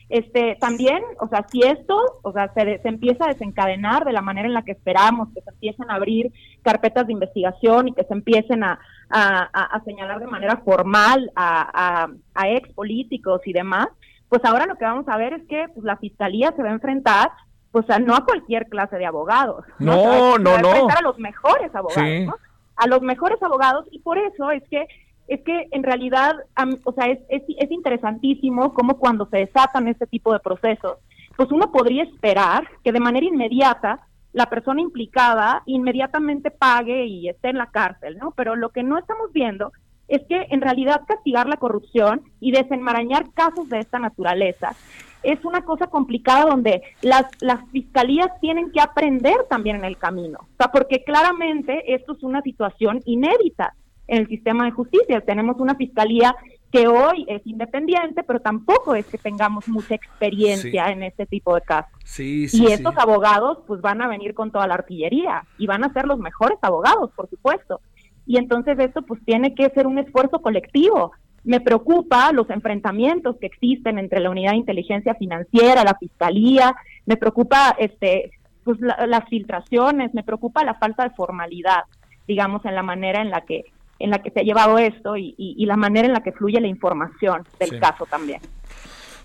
Speaker 7: este, también, o sea, si esto, o sea, se, se, empieza a desencadenar de la manera en la que esperamos, que se empiecen a abrir carpetas de investigación y que se empiecen a, a, señalar de manera formal a, a, ex políticos y demás, pues ahora lo que vamos a ver es que pues, la fiscalía se va a enfrentar, pues no a cualquier clase de abogados.
Speaker 8: No, no, no. Se va a enfrentar
Speaker 7: a los mejores abogados, ¿no? A los mejores abogados y por eso es que es que en realidad, o sea, es, es, interesantísimo cómo cuando se desatan este tipo de procesos, pues uno podría esperar que de manera inmediata la persona implicada inmediatamente pague y esté en la cárcel, ¿no? Pero lo que no estamos viendo es que en realidad castigar la corrupción y desenmarañar casos de esta naturaleza es una cosa complicada donde las, las fiscalías tienen que aprender también en el camino, o sea, porque claramente esto es una situación inédita en el sistema de justicia. Tenemos una fiscalía que hoy es independiente, pero tampoco es que tengamos mucha experiencia en este tipo de casos.
Speaker 8: y
Speaker 7: estos abogados pues van a venir con toda la artillería y van a ser los mejores abogados, por supuesto. Y entonces esto pues tiene que ser un esfuerzo colectivo. Me preocupa los enfrentamientos que existen entre la unidad de inteligencia financiera, la fiscalía, me preocupa este pues las filtraciones, me preocupa la falta de formalidad, digamos, en la manera en la que en la que se ha llevado esto y, y, la manera en la que fluye la información del caso también.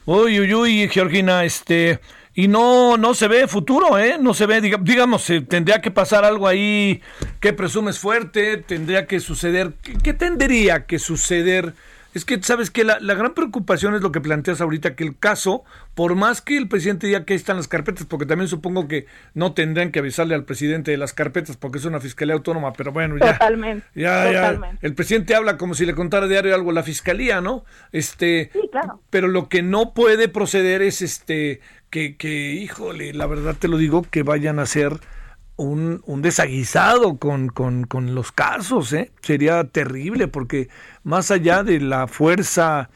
Speaker 8: Uy, uy, uy, Georgina, este,
Speaker 1: y no no se ve futuro, ¿eh? No se ve, digamos, eh, tendría que pasar algo ahí que presumes fuerte, tendría que suceder, qué tendría que suceder? Es que, ¿sabes que la, gran preocupación es lo que planteas ahorita, que el caso, por más que el presidente diga que ahí están las carpetas, porque también supongo que no tendrían que avisarle al presidente de las carpetas porque es una fiscalía autónoma, pero bueno, ya.
Speaker 7: Totalmente.
Speaker 1: Ya, ya. El presidente habla como si le contara diario algo a la fiscalía, ¿no? Este,
Speaker 7: sí, claro.
Speaker 1: Pero lo que no puede proceder es este, que, que, híjole, la verdad te lo digo, que vayan a ser un, un desaguisado con, con, con, los casos, ¿eh? Sería terrible porque más allá de la fuerza,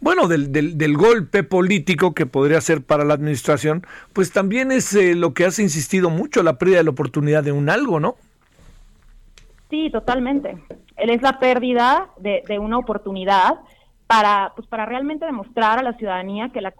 Speaker 1: bueno, del, del, del golpe político que podría ser para la administración, pues también es eh, lo que has insistido mucho, la pérdida de la oportunidad de un algo, ¿no?
Speaker 7: Sí, totalmente. Él es la pérdida de, de una oportunidad para, pues, para realmente demostrar a la ciudadanía que la,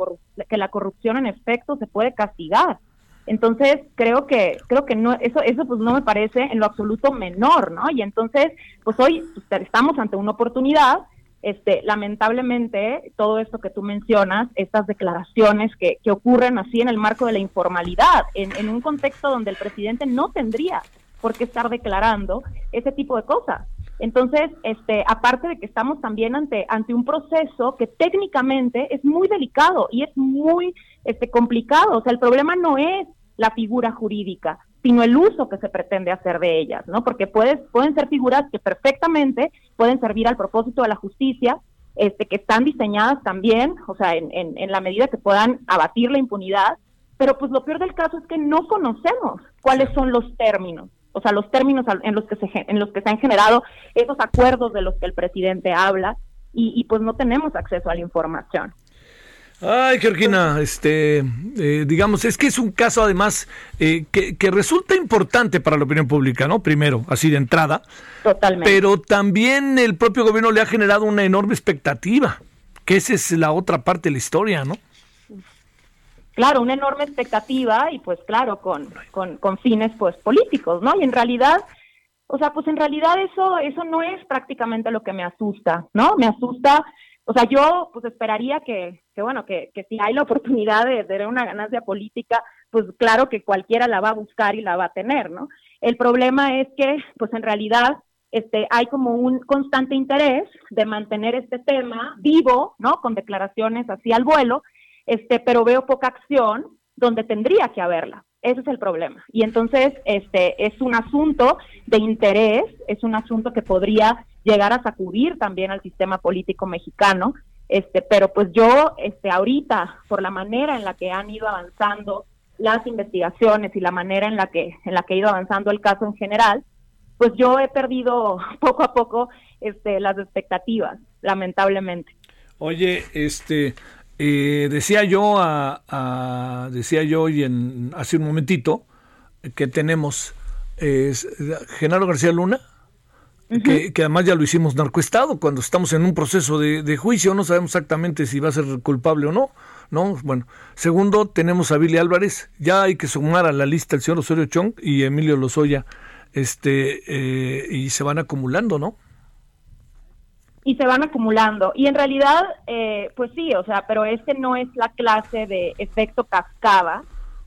Speaker 7: que la corrupción en efecto se puede castigar entonces, creo que creo que no eso eso pues no me parece en lo absoluto menor, ¿no? Y entonces, pues hoy pues, estamos ante una oportunidad este, lamentablemente, todo esto que tú mencionas, estas declaraciones que, que ocurren así en el marco de la informalidad, en, en, un contexto donde el presidente no tendría por qué estar declarando ese tipo de cosas. Entonces, este, aparte de que estamos también ante, ante un proceso que técnicamente es muy delicado y es muy este, complicado. O sea, el problema no es la figura jurídica, sino el uso que se pretende hacer de ellas, ¿no? Porque puedes, pueden ser figuras que perfectamente pueden servir al propósito de la justicia, este, que están diseñadas también, o sea, en, en, en la medida que puedan abatir la impunidad, pero pues lo peor del caso es que no conocemos cuáles son los términos, o sea, los términos en los que se, en los que se han generado esos acuerdos de los que el presidente habla, y, y pues no tenemos acceso a la información.
Speaker 1: Ay, Georgina, este, eh, digamos, es que es un caso además eh, que, que, resulta importante para la opinión pública, ¿no? Primero, así de entrada.
Speaker 7: Totalmente.
Speaker 1: Pero también el propio gobierno le ha generado una enorme expectativa, que esa es la otra parte de la historia, ¿no?
Speaker 7: Claro, una enorme expectativa y pues claro, con, con, fines pues políticos, ¿no? Y en realidad, o sea, pues en realidad eso, eso no es prácticamente lo que me asusta, ¿no? Me asusta o sea, yo pues esperaría que, que bueno, que, que si hay la oportunidad de tener una ganancia política, pues claro que cualquiera la va a buscar y la va a tener, ¿no? El problema es que, pues en realidad, este, hay como un constante interés de mantener este tema vivo, ¿no? Con declaraciones así al vuelo, este, pero veo poca acción donde tendría que haberla. Ese es el problema. Y entonces, este, es un asunto de interés, es un asunto que podría llegar a sacudir también al sistema político mexicano, este, pero pues yo, este, ahorita, por la manera en la que han ido avanzando las investigaciones y la manera en la que, en la que ha ido avanzando el caso en general, pues yo he perdido poco a poco, este, las expectativas, lamentablemente.
Speaker 1: Oye, este, eh, decía yo a, decía yo y en hace un momentito que tenemos es Genaro García Luna que, además ya lo hicimos narcoestado, cuando estamos en un proceso de, juicio, no sabemos exactamente si va a ser culpable o no. ¿no? Bueno, segundo, tenemos a Billy Álvarez, ya hay que sumar a la lista el señor Osorio Chong y Emilio Lozoya, este, eh, y se van acumulando, ¿no?
Speaker 7: Y se van acumulando. Y en realidad, eh, pues sí, o sea, pero este no es la clase de efecto cascada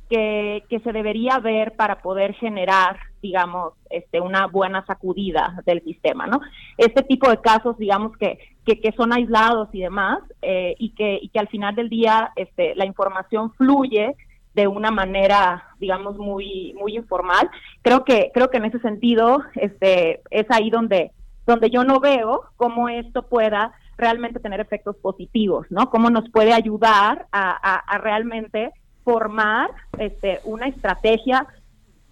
Speaker 7: que, que se debería ver para poder generar digamos, este, una buena sacudida del sistema, ¿no? Este tipo de casos, digamos, que, que, son aislados y demás, eh, y, que, y que al final del día este, la información fluye de una manera, digamos, muy, muy informal. Creo que, creo que en ese sentido, este, es ahí donde, donde yo no veo cómo esto pueda realmente tener efectos positivos, ¿no? Cómo nos puede ayudar a, realmente formar este, una estrategia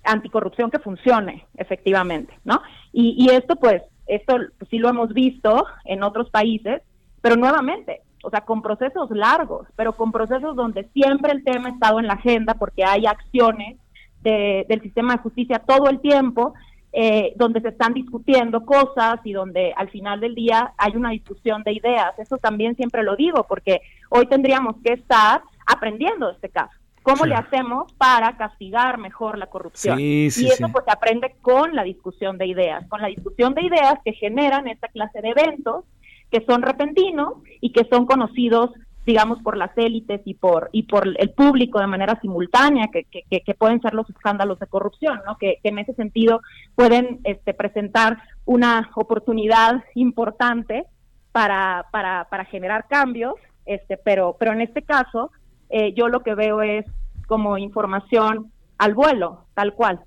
Speaker 7: anticorrupción que funcione efectivamente, ¿no? Y, y esto pues, esto sí lo hemos visto en otros países, pero nuevamente, o sea, con procesos largos, pero con procesos donde siempre el tema ha estado en la agenda porque hay acciones de, del sistema de justicia todo el tiempo, eh, donde se están discutiendo cosas y donde al final del día hay una discusión de ideas. Eso también siempre lo digo, porque hoy tendríamos que estar aprendiendo este caso. ¿Cómo le hacemos para castigar mejor la corrupción? y eso pues se aprende con la discusión de ideas, con la discusión de ideas que generan esta clase de eventos que son repentinos y que son conocidos digamos, por las élites y por, y por el público de manera simultánea, que, que, que pueden ser los escándalos de corrupción, ¿no? que, en ese sentido pueden este, presentar una oportunidad importante para, para, para generar cambios, este, pero, pero en este caso eh, yo lo que veo es como información al vuelo, tal cual.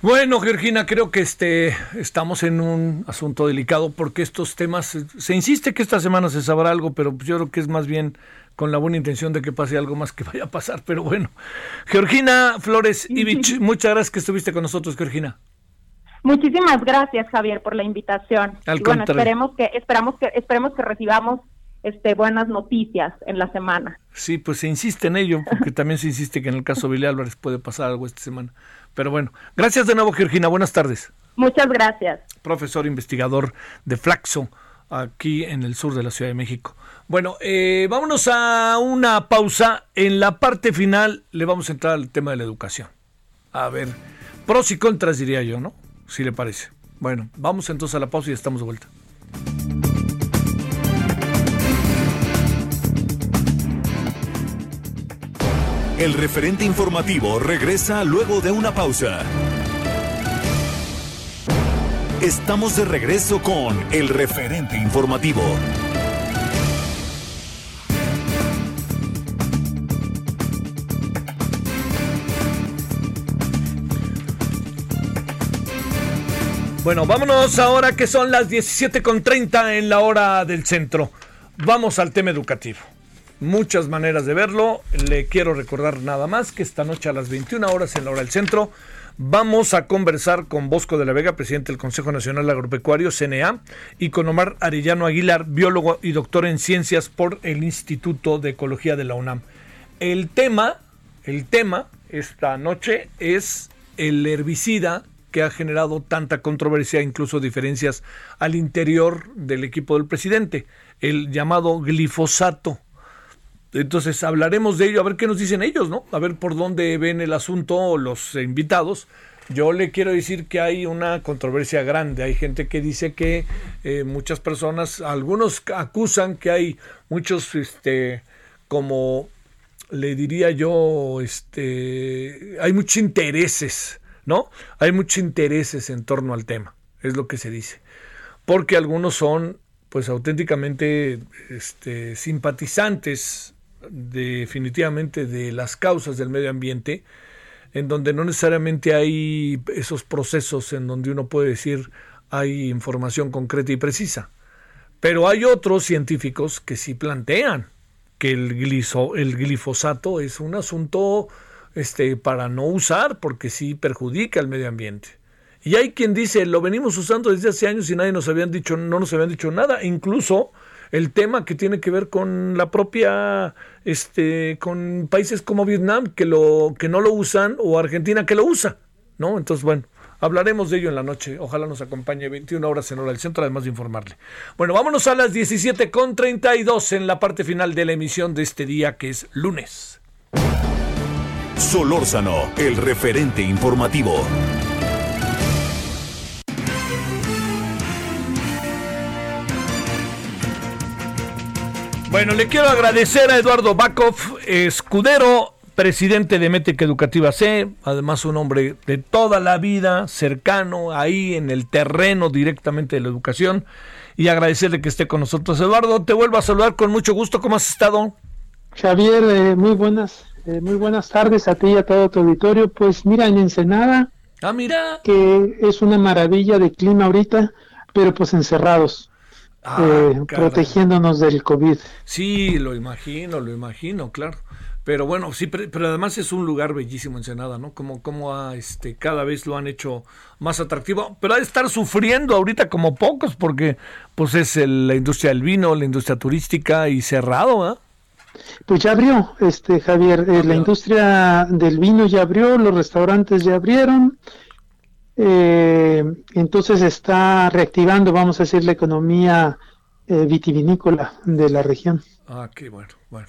Speaker 1: Bueno, Georgina, creo que este estamos en un asunto delicado porque estos temas se insiste que esta semana se sabrá algo, pero yo creo que es más bien con la buena intención de que pase algo más que vaya a pasar, pero bueno. Georgina Flores Ivich, muchas gracias que estuviste con nosotros, Georgina.
Speaker 7: Muchísimas gracias, Javier, por la invitación. y bueno, esperemos que esperamos que esperemos que recibamos este, buenas noticias en la semana.
Speaker 1: Sí, pues se insiste en ello, porque también se insiste que en el caso de Billy Álvarez puede pasar algo esta semana. Pero bueno, gracias de nuevo, Georgina. Buenas tardes.
Speaker 7: Muchas gracias.
Speaker 1: Profesor investigador de Flaxo, aquí en el sur de la Ciudad de México. Bueno, eh, vámonos a una pausa. En la parte final le vamos a entrar al tema de la educación. A ver, pros y contras diría yo, ¿no? Si le parece. Bueno, vamos entonces a la pausa y estamos de vuelta.
Speaker 2: El referente informativo regresa luego de una pausa. Estamos de regreso con el referente informativo.
Speaker 1: Bueno, vámonos ahora que son las 17.30 en la hora del centro. Vamos al tema educativo muchas maneras de verlo. Le quiero recordar nada más que esta noche a las 21 horas en la hora del centro vamos a conversar con Bosco de la Vega, presidente del Consejo Nacional Agropecuario, CNA, y con Omar Arellano Aguilar, biólogo y doctor en ciencias por el Instituto de Ecología de la UNAM. El tema, el tema esta noche es el herbicida que ha generado tanta controversia, incluso diferencias al interior del equipo del presidente, el llamado glifosato. Entonces hablaremos de ello, a ver qué nos dicen ellos, ¿no? A ver por dónde ven el asunto los invitados. Yo le quiero decir que hay una controversia grande. Hay gente que dice que eh, muchas personas, algunos acusan que hay muchos, este, como le diría yo, este, hay muchos intereses, ¿no? Hay muchos intereses en torno al tema, es lo que se dice. Porque algunos son, pues, auténticamente, este, simpatizantes definitivamente de las causas del medio ambiente, en donde no necesariamente hay esos procesos en donde uno puede decir hay información concreta y precisa. Pero hay otros científicos que sí plantean que el, gliso, el glifosato es un asunto este, para no usar porque sí perjudica al medio ambiente. Y hay quien dice, lo venimos usando desde hace años y nadie nos habían dicho, no nos habían dicho nada. Incluso el tema que tiene que ver con la propia, este, con países como Vietnam que lo, que no lo usan o Argentina que lo usa, ¿no? Entonces, bueno, hablaremos de ello en la noche. Ojalá nos acompañe 21 horas en hora del centro, además de informarle. Bueno, vámonos a las 17 con 32 en la parte final de la emisión de este día que es lunes.
Speaker 2: Solórzano, el referente informativo.
Speaker 1: Bueno, le quiero agradecer a Eduardo Bakov, escudero, presidente de Métrica Educativa C, además un hombre de toda la vida, cercano, ahí en el terreno directamente de la educación, y agradecerle que esté con nosotros. Eduardo, te vuelvo a saludar con mucho gusto. ¿Cómo has estado?
Speaker 9: Javier, eh, muy buenas, eh, muy buenas tardes a ti y a todo tu auditorio. Pues mira, en Ensenada,
Speaker 1: ah, mira.
Speaker 9: que es una maravilla de clima ahorita, pero pues encerrados. Ah, eh, protegiéndonos del COVID.
Speaker 1: Sí, lo imagino, lo imagino, claro. Pero bueno, sí, pero, además es un lugar bellísimo Ensenada, ¿no? Como, como a, este, cada vez lo han hecho más atractivo, pero ha de estar sufriendo ahorita como pocos, porque pues es la industria del vino, la industria turística y cerrado, ¿ah?
Speaker 9: Pues ya abrió, este Javier, eh, la industria del vino ya abrió, los restaurantes ya abrieron, eh, entonces está reactivando, vamos a decir, la economía eh, vitivinícola de la región.
Speaker 1: Ah, qué bueno, bueno.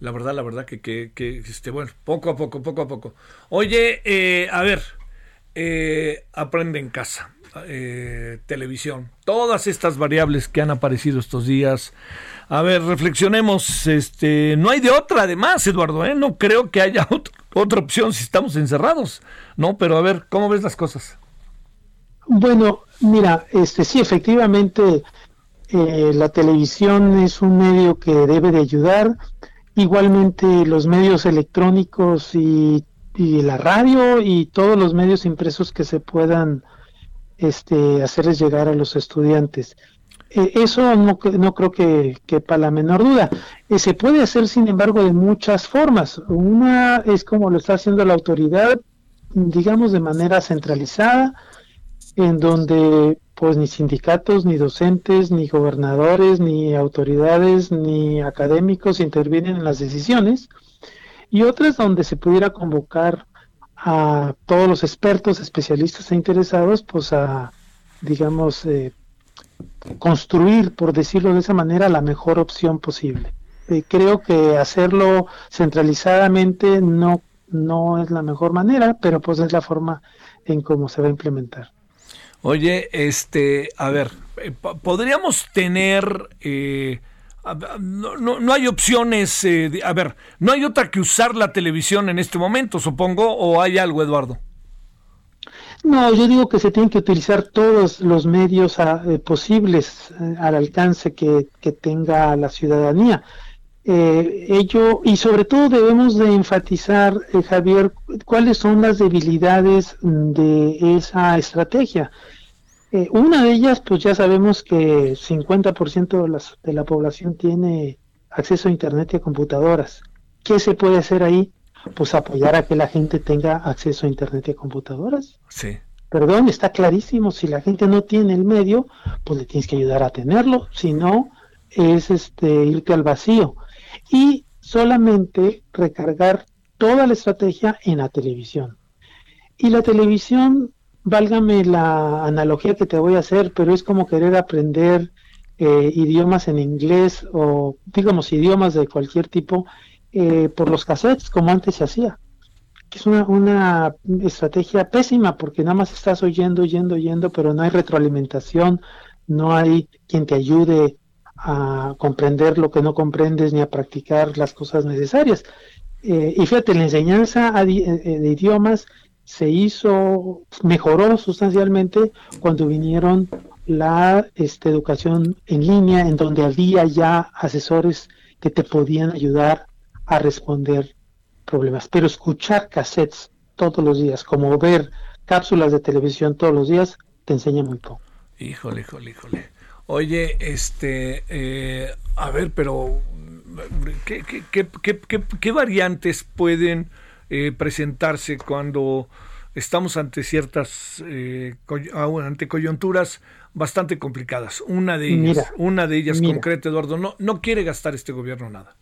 Speaker 1: La verdad, la verdad que, que, este, bueno, poco a poco, poco a poco. Oye, eh, a ver, aprende en casa.
Speaker 8: eh, televisión. Todas estas variables que han aparecido estos días. A ver, reflexionemos. Este, no hay de otra, además, Eduardo. ¿eh? No creo que haya otra opción si estamos encerrados. No, pero a ver, ¿cómo ves las cosas?
Speaker 9: Bueno, mira, este, sí, efectivamente, eh, la televisión es un medio que debe de ayudar. Igualmente, los medios electrónicos y, la radio y todos los medios impresos que se puedan este, hacerles llegar a los estudiantes. Eh, eso no, no creo que quepa la menor duda. Eh, se puede hacer, sin embargo, de muchas formas. Una es como lo está haciendo la autoridad, digamos, de manera centralizada, en donde pues ni sindicatos, ni docentes, ni gobernadores, ni autoridades, ni académicos intervienen en las decisiones, y otras donde se pudiera convocar a todos los expertos, especialistas e interesados, pues a, digamos, eh, construir, por decirlo de esa manera, la mejor opción posible. Eh, creo que hacerlo centralizadamente no, no es la mejor manera, pero pues es la forma en cómo se va a implementar.
Speaker 8: Oye, este, a ver, eh, podríamos tener no, no, hay opciones, eh, a ver, no hay otra que usar la televisión en este momento, supongo, o hay algo, Eduardo.
Speaker 9: No, yo digo que se tienen que utilizar todos los medios ah, eh, posibles eh, al alcance que, tenga la ciudadanía. Ello, y sobre todo debemos de enfatizar, Javier, cuáles son las debilidades de esa estrategia. Eh, una de ellas, pues ya sabemos que 50% de, las, de la población tiene acceso a Internet y a computadoras. ¿Qué se puede hacer ahí? Pues apoyar a que la gente tenga acceso a Internet y a computadoras.
Speaker 8: Sí.
Speaker 9: Perdón, está clarísimo. Si la gente no tiene el medio, pues le tienes que ayudar a tenerlo. Si no, es este irte al vacío. Y solamente recargar toda la estrategia en la televisión. Y la televisión válgame la analogía que te voy a hacer, pero es como querer aprender eh, idiomas en inglés o digamos idiomas de cualquier tipo eh, por los cassettes como antes se hacía es una, una estrategia pésima porque nada más estás oyendo, oyendo, oyendo, pero no hay retroalimentación, no hay quien te ayude a comprender lo que no comprendes ni a practicar las cosas necesarias. Eh, y fíjate, la enseñanza de idiomas se hizo, mejoró sustancialmente cuando vinieron la este, educación en línea, en donde había ya asesores que te podían ayudar a responder problemas. Pero escuchar cassettes todos los días, como ver cápsulas de televisión todos los días, te enseña muy poco.
Speaker 8: Híjole, híjole, híjole. Oye, este, eh, a ver, pero ¿qué, qué, qué, qué variantes pueden eh, presentarse cuando estamos ante ciertas eh, ante coyunturas bastante complicadas. Una de ellas, una de ellas concreta, Eduardo, no, no quiere gastar este gobierno nada.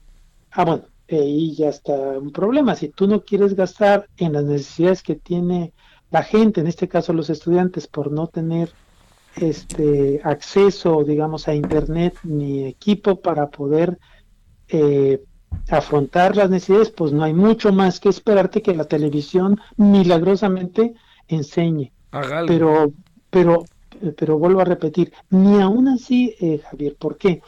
Speaker 9: Ah, bueno, ahí ya está un problema. Si tú no quieres gastar en las necesidades que tiene la gente, en este caso los estudiantes, por no tener este acceso, digamos, a internet ni equipo para poder eh, afrontar las necesidades, pues no hay mucho más que esperarte que la televisión milagrosamente enseñe. Pero, pero, pero vuelvo a repetir, ni aún así, eh, Javier, ¿por qué?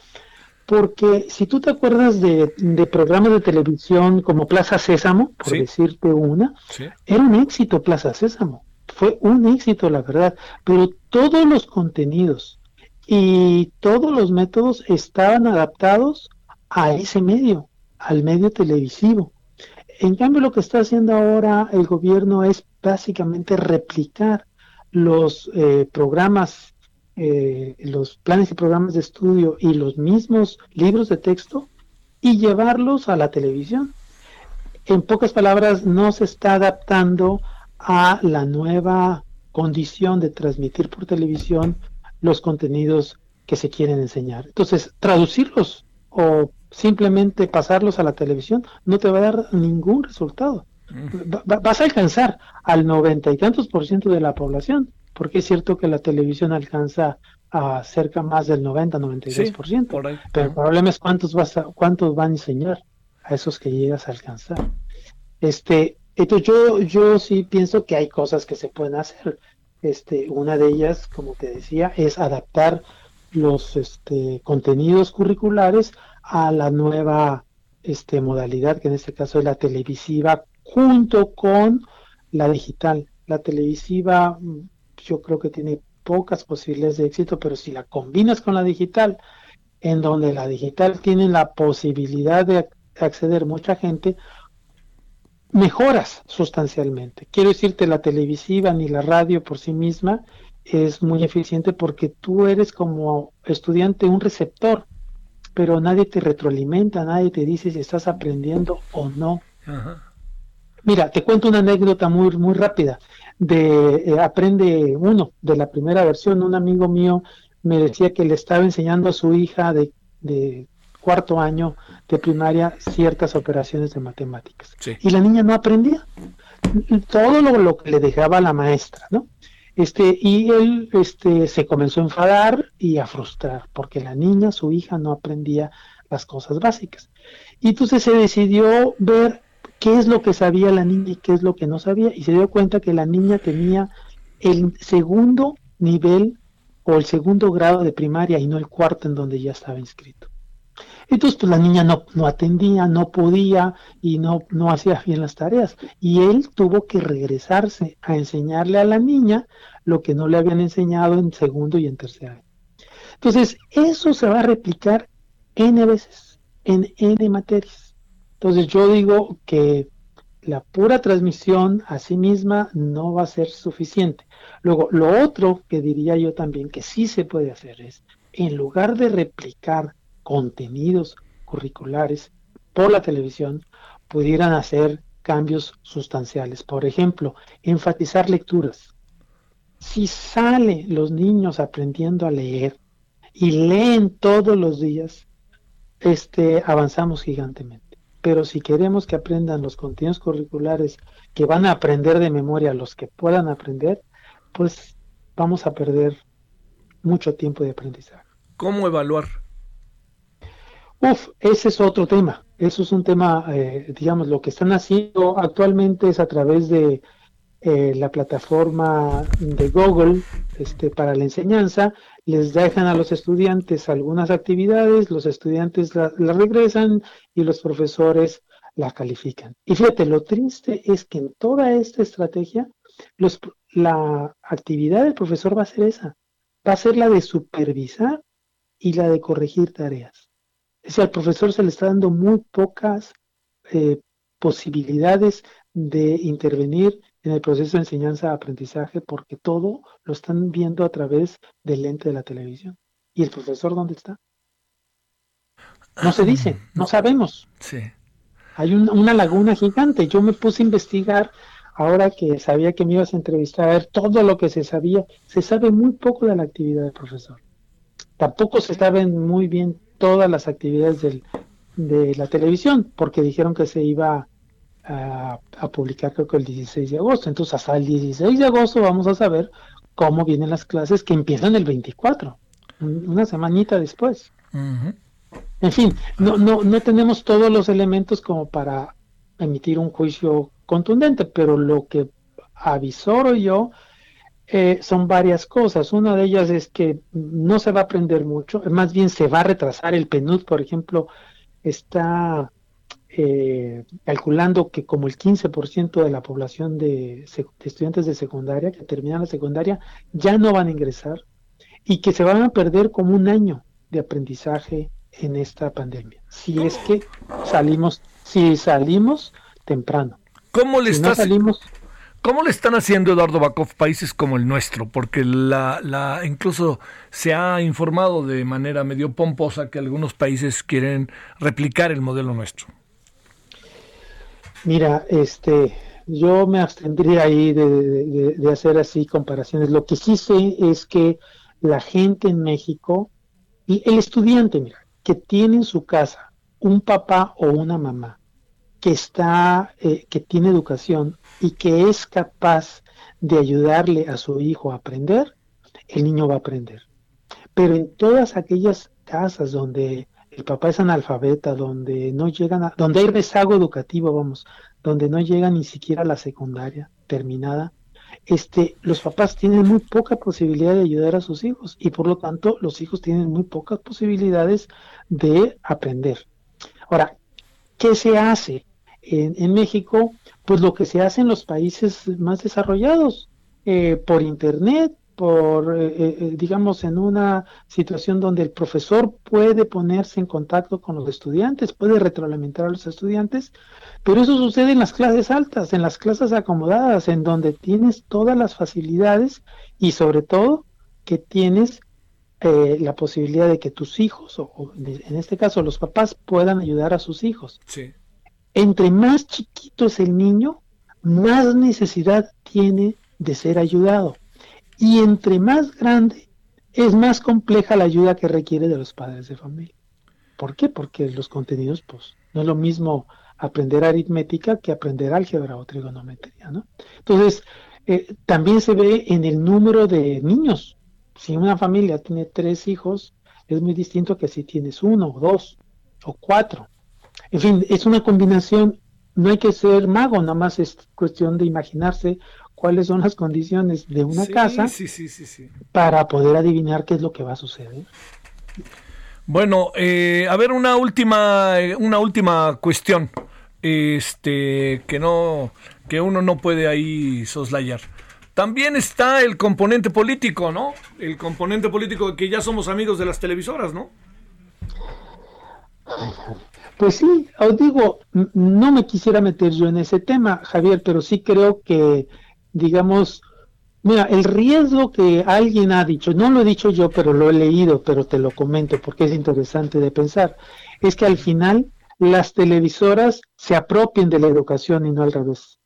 Speaker 9: Porque si tú te acuerdas de, programas de televisión como Plaza Sésamo, por decirte una, era un éxito Plaza Sésamo, fue un éxito, la verdad, pero todos los contenidos y todos los métodos estaban adaptados a ese medio al medio televisivo. En cambio, lo que está haciendo ahora el gobierno es básicamente replicar los eh, programas, eh, los planes y programas de estudio y los mismos libros de texto y llevarlos a la televisión. En pocas palabras, no se está adaptando a la nueva condición de transmitir por televisión los contenidos que se quieren enseñar. Entonces, traducirlos o simplemente pasarlos a la televisión no te va a dar ningún resultado. vas a alcanzar al noventa y tantos por ciento de la población, porque es cierto que la televisión alcanza a cerca más del 90, 92 por ciento, pero el problema es cuántos vas a, cuántos van a enseñar a esos que llegas a alcanzar. Este, entonces yo, yo sí pienso que hay cosas que se pueden hacer. Este, una de ellas, como te decía, es adaptar los este, contenidos curriculares a la nueva este, modalidad, que en este caso es la televisiva, junto con la digital. La televisiva mm, yo creo que tiene pocas posibilidades de éxito, pero si la combinas con la digital, en donde la digital tiene la posibilidad de acceder mucha gente, mejoras sustancialmente. Quiero decirte, la televisiva ni la radio por sí misma es muy eficiente porque tú eres como estudiante un receptor, pero nadie te retroalimenta, nadie te dice si estás aprendiendo o no. Mira, te cuento una anécdota muy, muy rápida de eh, Aprende Uno, de la primera versión. Un amigo mío me decía que le estaba enseñando a su hija de, de cuarto año de primaria ciertas operaciones de matemáticas. Y la niña no aprendía. Todo lo, lo, que le dejaba la maestra, ¿no? Este, y él este, se comenzó a enfadar y a frustrar, porque la niña, su hija, no aprendía las cosas básicas. Y entonces se decidió ver qué es lo que sabía la niña y qué es lo que no sabía, y se dio cuenta que la niña tenía el segundo nivel o el segundo grado de primaria y no el cuarto en donde ya estaba inscrito. Entonces, pues la niña no, no atendía, no podía y no, no hacía bien las tareas. Y él tuvo que regresarse a enseñarle a la niña lo que no le habían enseñado en segundo y en tercer año. Entonces, eso se va a replicar N veces, en N materias. Entonces, yo digo que la pura transmisión a sí misma no va a ser suficiente. Luego, lo otro que diría yo también que sí se puede hacer es, en lugar de replicar contenidos curriculares por la televisión pudieran hacer cambios sustanciales. Por ejemplo, enfatizar lecturas. Si salen los niños aprendiendo a leer y leen todos los días, este, avanzamos gigantemente. Pero si queremos que aprendan los contenidos curriculares que van a aprender de memoria los que puedan aprender, pues vamos a perder mucho tiempo de aprendizaje.
Speaker 8: ¿Cómo evaluar
Speaker 9: Uf, ese es otro tema. Eso es un tema, eh, digamos, lo que están haciendo actualmente es a través de eh, la plataforma de Google este, para la enseñanza, les dejan a los estudiantes algunas actividades, los estudiantes las la regresan y los profesores la califican. Y fíjate, lo triste es que en toda esta estrategia, los, la actividad del profesor va a ser esa, va a ser la de supervisar y la de corregir tareas. Es decir, al profesor se le está dando muy pocas eh, posibilidades de intervenir en el proceso de enseñanza-aprendizaje porque todo lo están viendo a través del lente de la televisión. ¿Y el profesor dónde está? No se dice, no sabemos.
Speaker 8: Sí.
Speaker 9: Hay una laguna gigante. Yo me puse a investigar ahora que sabía que me ibas a entrevistar, a ver todo lo que se sabía. Se sabe muy poco de la actividad del profesor. Tampoco se saben muy bien todas las actividades del, de la televisión, porque dijeron que se iba a, publicar creo que el 16 de agosto. Entonces hasta el 16 de agosto vamos a saber cómo vienen las clases que empiezan el 24, una semanita después. En fin, no, no, no tenemos todos los elementos como para emitir un juicio contundente, pero lo que avisoro yo eh, son varias cosas. Una de ellas es que no se va a aprender mucho, más bien se va a retrasar. El PNUD, por ejemplo, está eh, calculando que como el 15% de la población de, estudiantes de secundaria que terminan la secundaria ya no van a ingresar y que se van a perder como un año de aprendizaje en esta pandemia. Si es que salimos, si salimos temprano.
Speaker 8: ¿Cómo le está salimos ¿Cómo le están haciendo Eduardo Bakov países como el nuestro? Porque la, la, incluso se ha informado de manera medio pomposa que algunos países quieren replicar el modelo nuestro.
Speaker 9: Mira, este, yo me abstendría ahí de, de hacer así comparaciones. Lo que sí sé es que la gente en México y el estudiante, mira, que tiene en su casa un papá o una mamá que está, eh, que tiene educación y que es capaz de ayudarle a su hijo a aprender, el niño va a aprender. Pero en todas aquellas casas donde el papá es analfabeta, donde no llegan a, donde hay rezago educativo, vamos, donde no llega ni siquiera a la secundaria terminada, este, los papás tienen muy poca posibilidad de ayudar a sus hijos y por lo tanto los hijos tienen muy pocas posibilidades de aprender. Ahora, ¿qué se hace en, México? Pues lo que se hace en los países más desarrollados, eh, por internet, por, eh, eh, digamos, en una situación donde el profesor puede ponerse en contacto con los estudiantes, puede retroalimentar a los estudiantes, pero eso sucede en las clases altas, en las clases acomodadas, en donde tienes todas las facilidades y sobre todo que tienes eh, la posibilidad de que tus hijos, o, en este caso los papás, puedan ayudar a sus hijos. Entre más chiquito es el niño, más necesidad tiene de ser ayudado. Y entre más grande, es más compleja la ayuda que requiere de los padres de familia. ¿Por qué? Porque los contenidos, pues, no es lo mismo aprender aritmética que aprender álgebra o trigonometría, ¿no? Entonces, eh, también se ve en el número de niños. Si una familia tiene tres hijos, es muy distinto que si tienes uno, o dos o cuatro. En fin, es una combinación. No hay que ser mago, nada más es cuestión de imaginarse cuáles son las condiciones de una casa para poder adivinar qué es lo que va a suceder.
Speaker 8: Bueno, eh, a ver una última, una última cuestión, este, que no, que uno no puede ahí soslayar. También está el componente político, ¿no? El componente político que ya somos amigos de las televisoras, ¿no?
Speaker 9: Pues sí, os digo, no me quisiera meter yo en ese tema, Javier, pero sí creo que digamos, mira, el riesgo que alguien ha dicho, no lo he dicho yo, pero lo he leído, pero te lo comento porque es interesante de pensar, es que al final las televisoras se apropien de la educación y no al revés.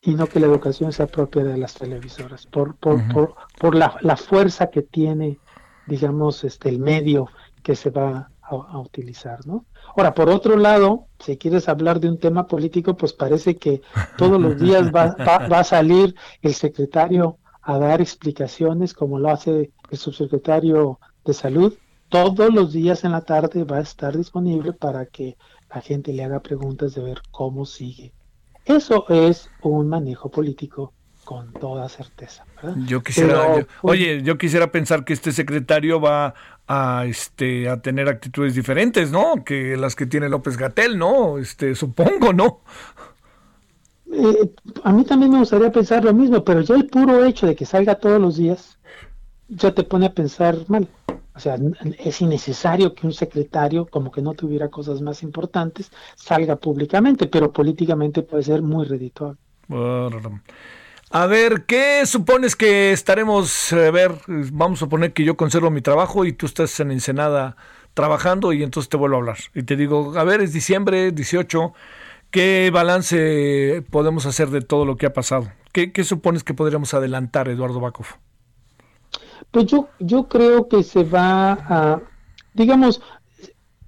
Speaker 9: Y no que la educación se apropie de las televisoras, por, por, por, por la, la, fuerza que tiene, digamos, este, el medio que se va a utilizar, ¿no? Ahora, por otro lado, si quieres hablar de un tema político, pues parece que todos los días va, a salir el secretario a dar explicaciones, como lo hace el subsecretario de salud. Todos los días en la tarde va a estar disponible para que la gente le haga preguntas de ver cómo sigue. Eso es un manejo político con toda certeza.
Speaker 8: Yo quisiera, pues, oye, yo quisiera pensar que este secretario va a este a tener actitudes diferentes, ¿no? Que las que tiene López Gatel, ¿no? Este, supongo, ¿no?
Speaker 9: Eh, a mí también me gustaría pensar lo mismo, pero ya el puro hecho de que salga todos los días ya te pone a pensar mal. O sea, es innecesario que un secretario, como que no tuviera cosas más importantes, salga públicamente, pero políticamente puede ser muy redituable.
Speaker 8: A ver, ¿qué supones que estaremos a ver? Vamos a suponer que yo conservo mi trabajo y tú estás en Ensenada trabajando y entonces te vuelvo a hablar. Y te digo, a ver, es diciembre 18, ¿qué balance podemos hacer de todo lo que ha pasado? ¿Qué, supones que podríamos adelantar, Eduardo Bakov?
Speaker 9: Pues yo, yo creo que se va a, digamos,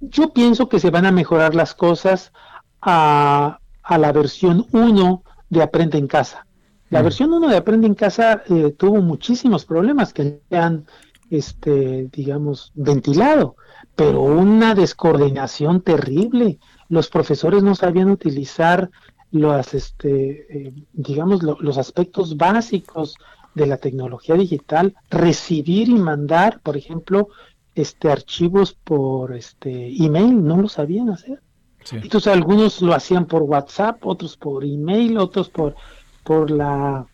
Speaker 9: yo pienso que se van a mejorar las cosas a, a la versión 1 de Aprende en Casa la mm. versión 1 de Aprende en Casa eh, tuvo muchísimos problemas que han, este, digamos, ventilado, pero una descoordinación terrible. Los profesores no sabían utilizar los, este, eh, digamos, los aspectos básicos de la tecnología digital, recibir y mandar, por ejemplo, este archivos por este email, no lo sabían hacer. Entonces algunos lo hacían por WhatsApp, otros por email, otros por por la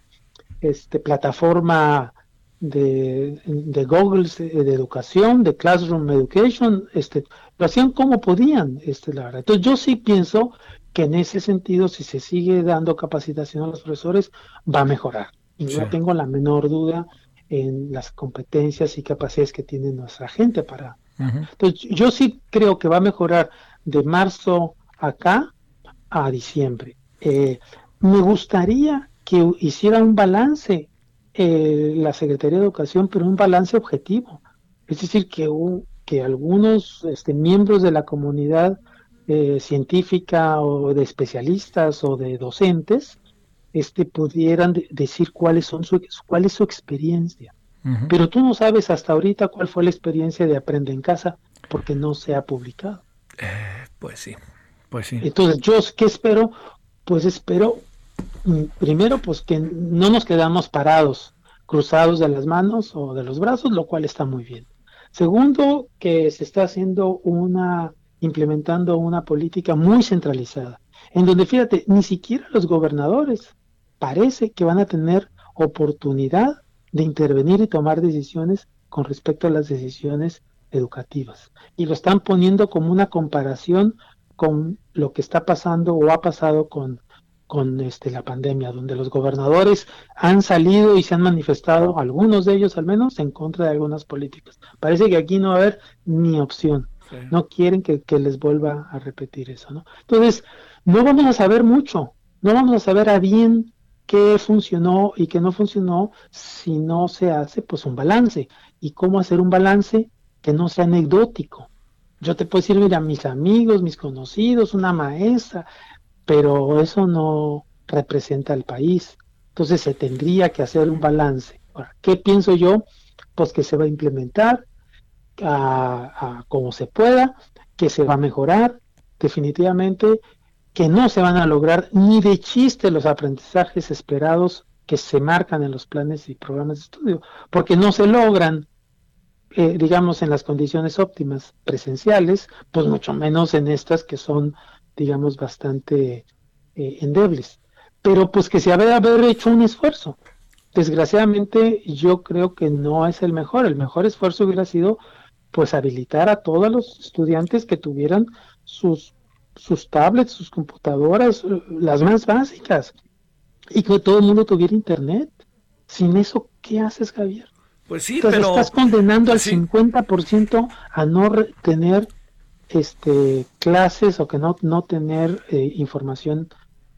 Speaker 9: este, plataforma de, de Google de educación, de Classroom Education, este, lo hacían como podían, este, la verdad. Entonces yo sí pienso que en ese sentido, si se sigue dando capacitación a los profesores, va a mejorar. Y no tengo la menor duda en las competencias y capacidades que tiene nuestra gente para... Entonces yo sí creo que va a mejorar de marzo acá a diciembre. Eh, me gustaría que hiciera un balance eh, la Secretaría de Educación, pero un balance objetivo. Es decir, que, que algunos este, miembros de la comunidad eh, científica o de especialistas o de docentes este, pudieran decir cuáles son su, cuál es su experiencia. Pero tú no sabes hasta ahorita cuál fue la experiencia de Aprende en Casa porque no se ha publicado.
Speaker 8: Eh, pues sí, pues sí.
Speaker 9: Entonces, ¿yo qué espero? Pues espero primero, pues que no nos quedamos parados, cruzados de las manos o de los brazos, lo cual está muy bien. Segundo, que se está haciendo una, implementando una política muy centralizada, en donde, fíjate, ni siquiera los gobernadores parece que van a tener oportunidad de intervenir y tomar decisiones con respecto a las decisiones educativas. Y lo están poniendo como una comparación con lo que está pasando o ha pasado con, con este, la pandemia, donde los gobernadores han salido y se han manifestado, algunos de ellos al menos, en contra de algunas políticas. Parece que aquí no va a haber ni opción. No quieren que, que, les vuelva a repetir eso, ¿no? Entonces, no vamos a saber mucho, no vamos a saber a bien qué funcionó y qué no funcionó si no se hace pues un balance. ¿Y cómo hacer un balance que no sea anecdótico? Yo te puedo decir, mira, mis amigos, mis conocidos, una maestra, pero eso no representa al país. Entonces se tendría que hacer un balance. Ahora, ¿qué pienso yo? Pues que se va a implementar a, como se pueda, que se va a mejorar definitivamente, que no se van a lograr ni de chiste los aprendizajes esperados que se marcan en los planes y programas de estudio, porque no se logran eh, digamos, en las condiciones óptimas presenciales, pues mucho menos en estas que son, digamos, bastante eh, endebles. Pero pues que se haber, haber hecho un esfuerzo. Desgraciadamente yo creo que no es el mejor. El mejor esfuerzo hubiera sido pues habilitar a todos los estudiantes que tuvieran sus, sus tablets, sus computadoras, las más básicas, y que todo el mundo tuviera internet. Sin eso, ¿qué haces, Javier?
Speaker 1: Pues sí,
Speaker 9: Entonces
Speaker 1: pero...
Speaker 9: estás condenando al 50% a no tener este, clases o que no, no tener eh, información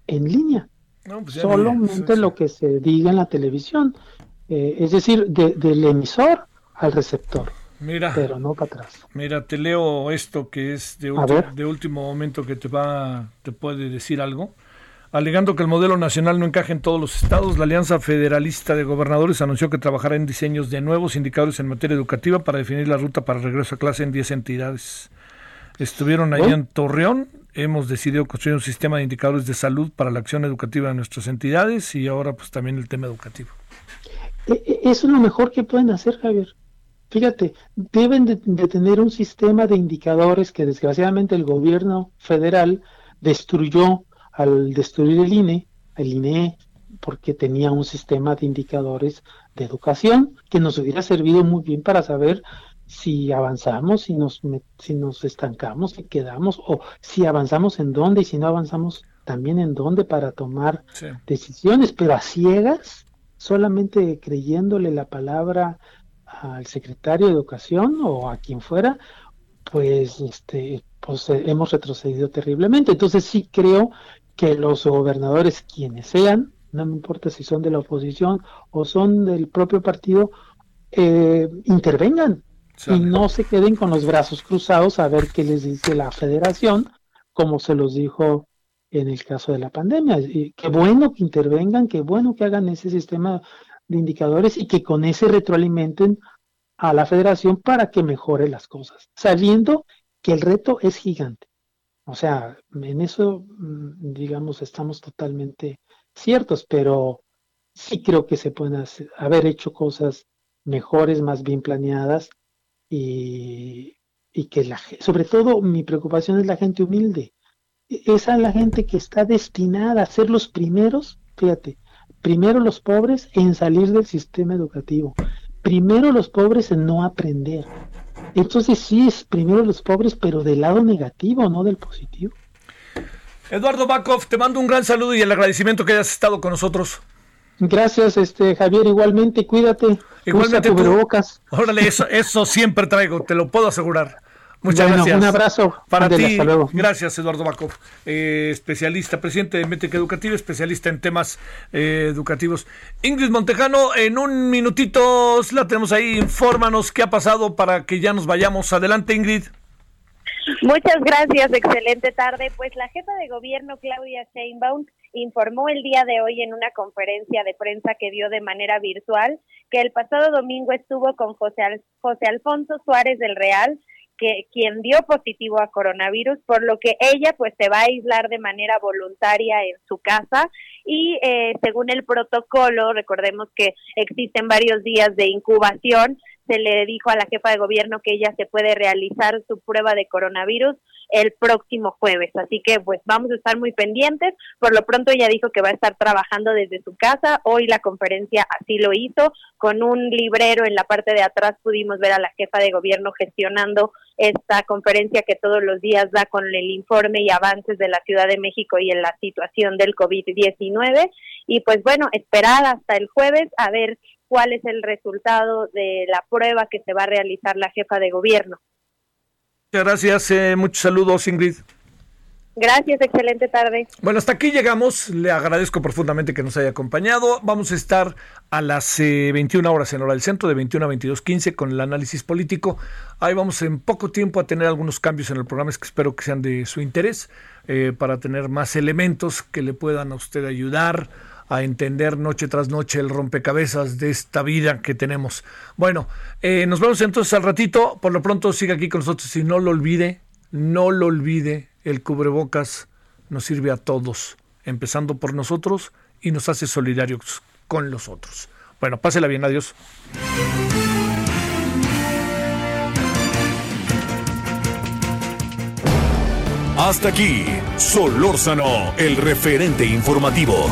Speaker 9: en línea.
Speaker 1: pues
Speaker 9: Solamente lo que se diga en la televisión. Eh, es decir, del emisor al receptor.
Speaker 1: Mira,
Speaker 9: pero no para atrás.
Speaker 1: Mira, te leo esto que es de, de último momento que te va, te puede decir algo. Alegando que el modelo nacional no encaja en todos los estados, la Alianza Federalista de Gobernadores anunció que trabajará en diseños de nuevos indicadores en materia educativa para definir la ruta para regreso a clase en 10 entidades. Estuvieron ahí en Torreón, hemos decidido construir un sistema de indicadores de salud para la acción educativa de nuestras entidades y ahora pues también el tema educativo.
Speaker 9: E, e, eso es lo mejor que pueden hacer, Javier. Fíjate, deben de, de tener un sistema de indicadores que desgraciadamente el gobierno federal destruyó al destruir el INE, el INE porque tenía un sistema de indicadores de educación que nos hubiera servido muy bien para saber si avanzamos, si nos, si nos estancamos, si quedamos, o si avanzamos en dónde y si no avanzamos también en dónde para tomar decisiones, pero a ciegas, solamente creyéndole la palabra al secretario de educación o a quien fuera, pues este pues eh, hemos retrocedido terriblemente. Entonces sí creo que los gobernadores, quienes sean, no me importa si son de la oposición o son del propio partido, eh, intervengan y no se queden con los brazos cruzados a ver qué les dice la federación, como se los dijo en el caso de la pandemia. Qué bueno que intervengan, qué bueno que hagan ese sistema de indicadores y que con ese retroalimenten a la federación para que mejore las cosas, sabiendo que el reto es gigante. O sea, en eso, mm, digamos, estamos totalmente ciertos, pero sí creo que se pueden haber hecho cosas mejores, más bien planeadas y, y que la sobre todo mi preocupación es la gente humilde. Esa es la gente que está destinada a ser los primeros, fíjate, primero los pobres en salir del sistema educativo, primero los pobres en no aprender, entonces sí es primero los pobres, pero del lado negativo, no del positivo.
Speaker 1: Eduardo Bakov, te mando un gran saludo y el agradecimiento que hayas estado con nosotros.
Speaker 9: Gracias, este Javier, igualmente, cuídate.
Speaker 1: Igualmente Órale, eso, eso siempre traigo, te lo puedo asegurar. Muchas gracias.
Speaker 9: Un abrazo.
Speaker 1: Para ti. Gracias, Eduardo Bakov, eh, especialista, presidente de Métrica Educativa, especialista en temas eh, educativos. Ingrid Montejano, en un minutito la tenemos ahí. Infórmanos qué ha pasado para que ya nos vayamos. Adelante, Ingrid.
Speaker 10: Muchas gracias, excelente tarde. Pues la jefa de gobierno, Claudia Sheinbaum, informó el día de hoy en una conferencia de prensa que dio de manera virtual que el pasado domingo estuvo con José, José Alfonso Suárez del Real, que quien dio positivo a coronavirus, por lo que ella pues se va a aislar de manera voluntaria en su casa. Y eh, según el protocolo, recordemos que existen varios días de incubación, se le dijo a la jefa de gobierno que ella se puede realizar su prueba de coronavirus el próximo jueves. Así que pues vamos a estar muy pendientes. Por lo pronto ella dijo que va a estar trabajando desde su casa. Hoy la conferencia así lo hizo. Con un librero en la parte de atrás pudimos ver a la jefa de gobierno gestionando esta conferencia que todos los días da con el informe y avances de la Ciudad de México y en la situación del COVID-19. Y pues bueno, esperar hasta el jueves a ver cuál es el resultado de la prueba que se va a realizar la jefa de gobierno.
Speaker 1: Muchas gracias, eh, muchos saludos Ingrid.
Speaker 10: Gracias, excelente tarde.
Speaker 1: Bueno, hasta aquí llegamos. Le agradezco profundamente que nos haya acompañado. Vamos a estar a las 21 eh, horas en hora del centro, de 21 a 22.15 con el análisis político. Ahí vamos en poco tiempo a tener algunos cambios en el programa que espero que sean de su interés eh, para tener más elementos que le puedan a usted ayudar a entender noche tras noche el rompecabezas de esta vida que tenemos. Bueno, eh, nos vemos entonces al ratito. Por lo pronto siga aquí con nosotros y no lo olvide, no lo olvide, el cubrebocas nos sirve a todos, empezando por nosotros y nos hace solidarios con los otros. Bueno, pásela bien, adiós.
Speaker 2: Hasta aquí, Solórzano, el referente informativo.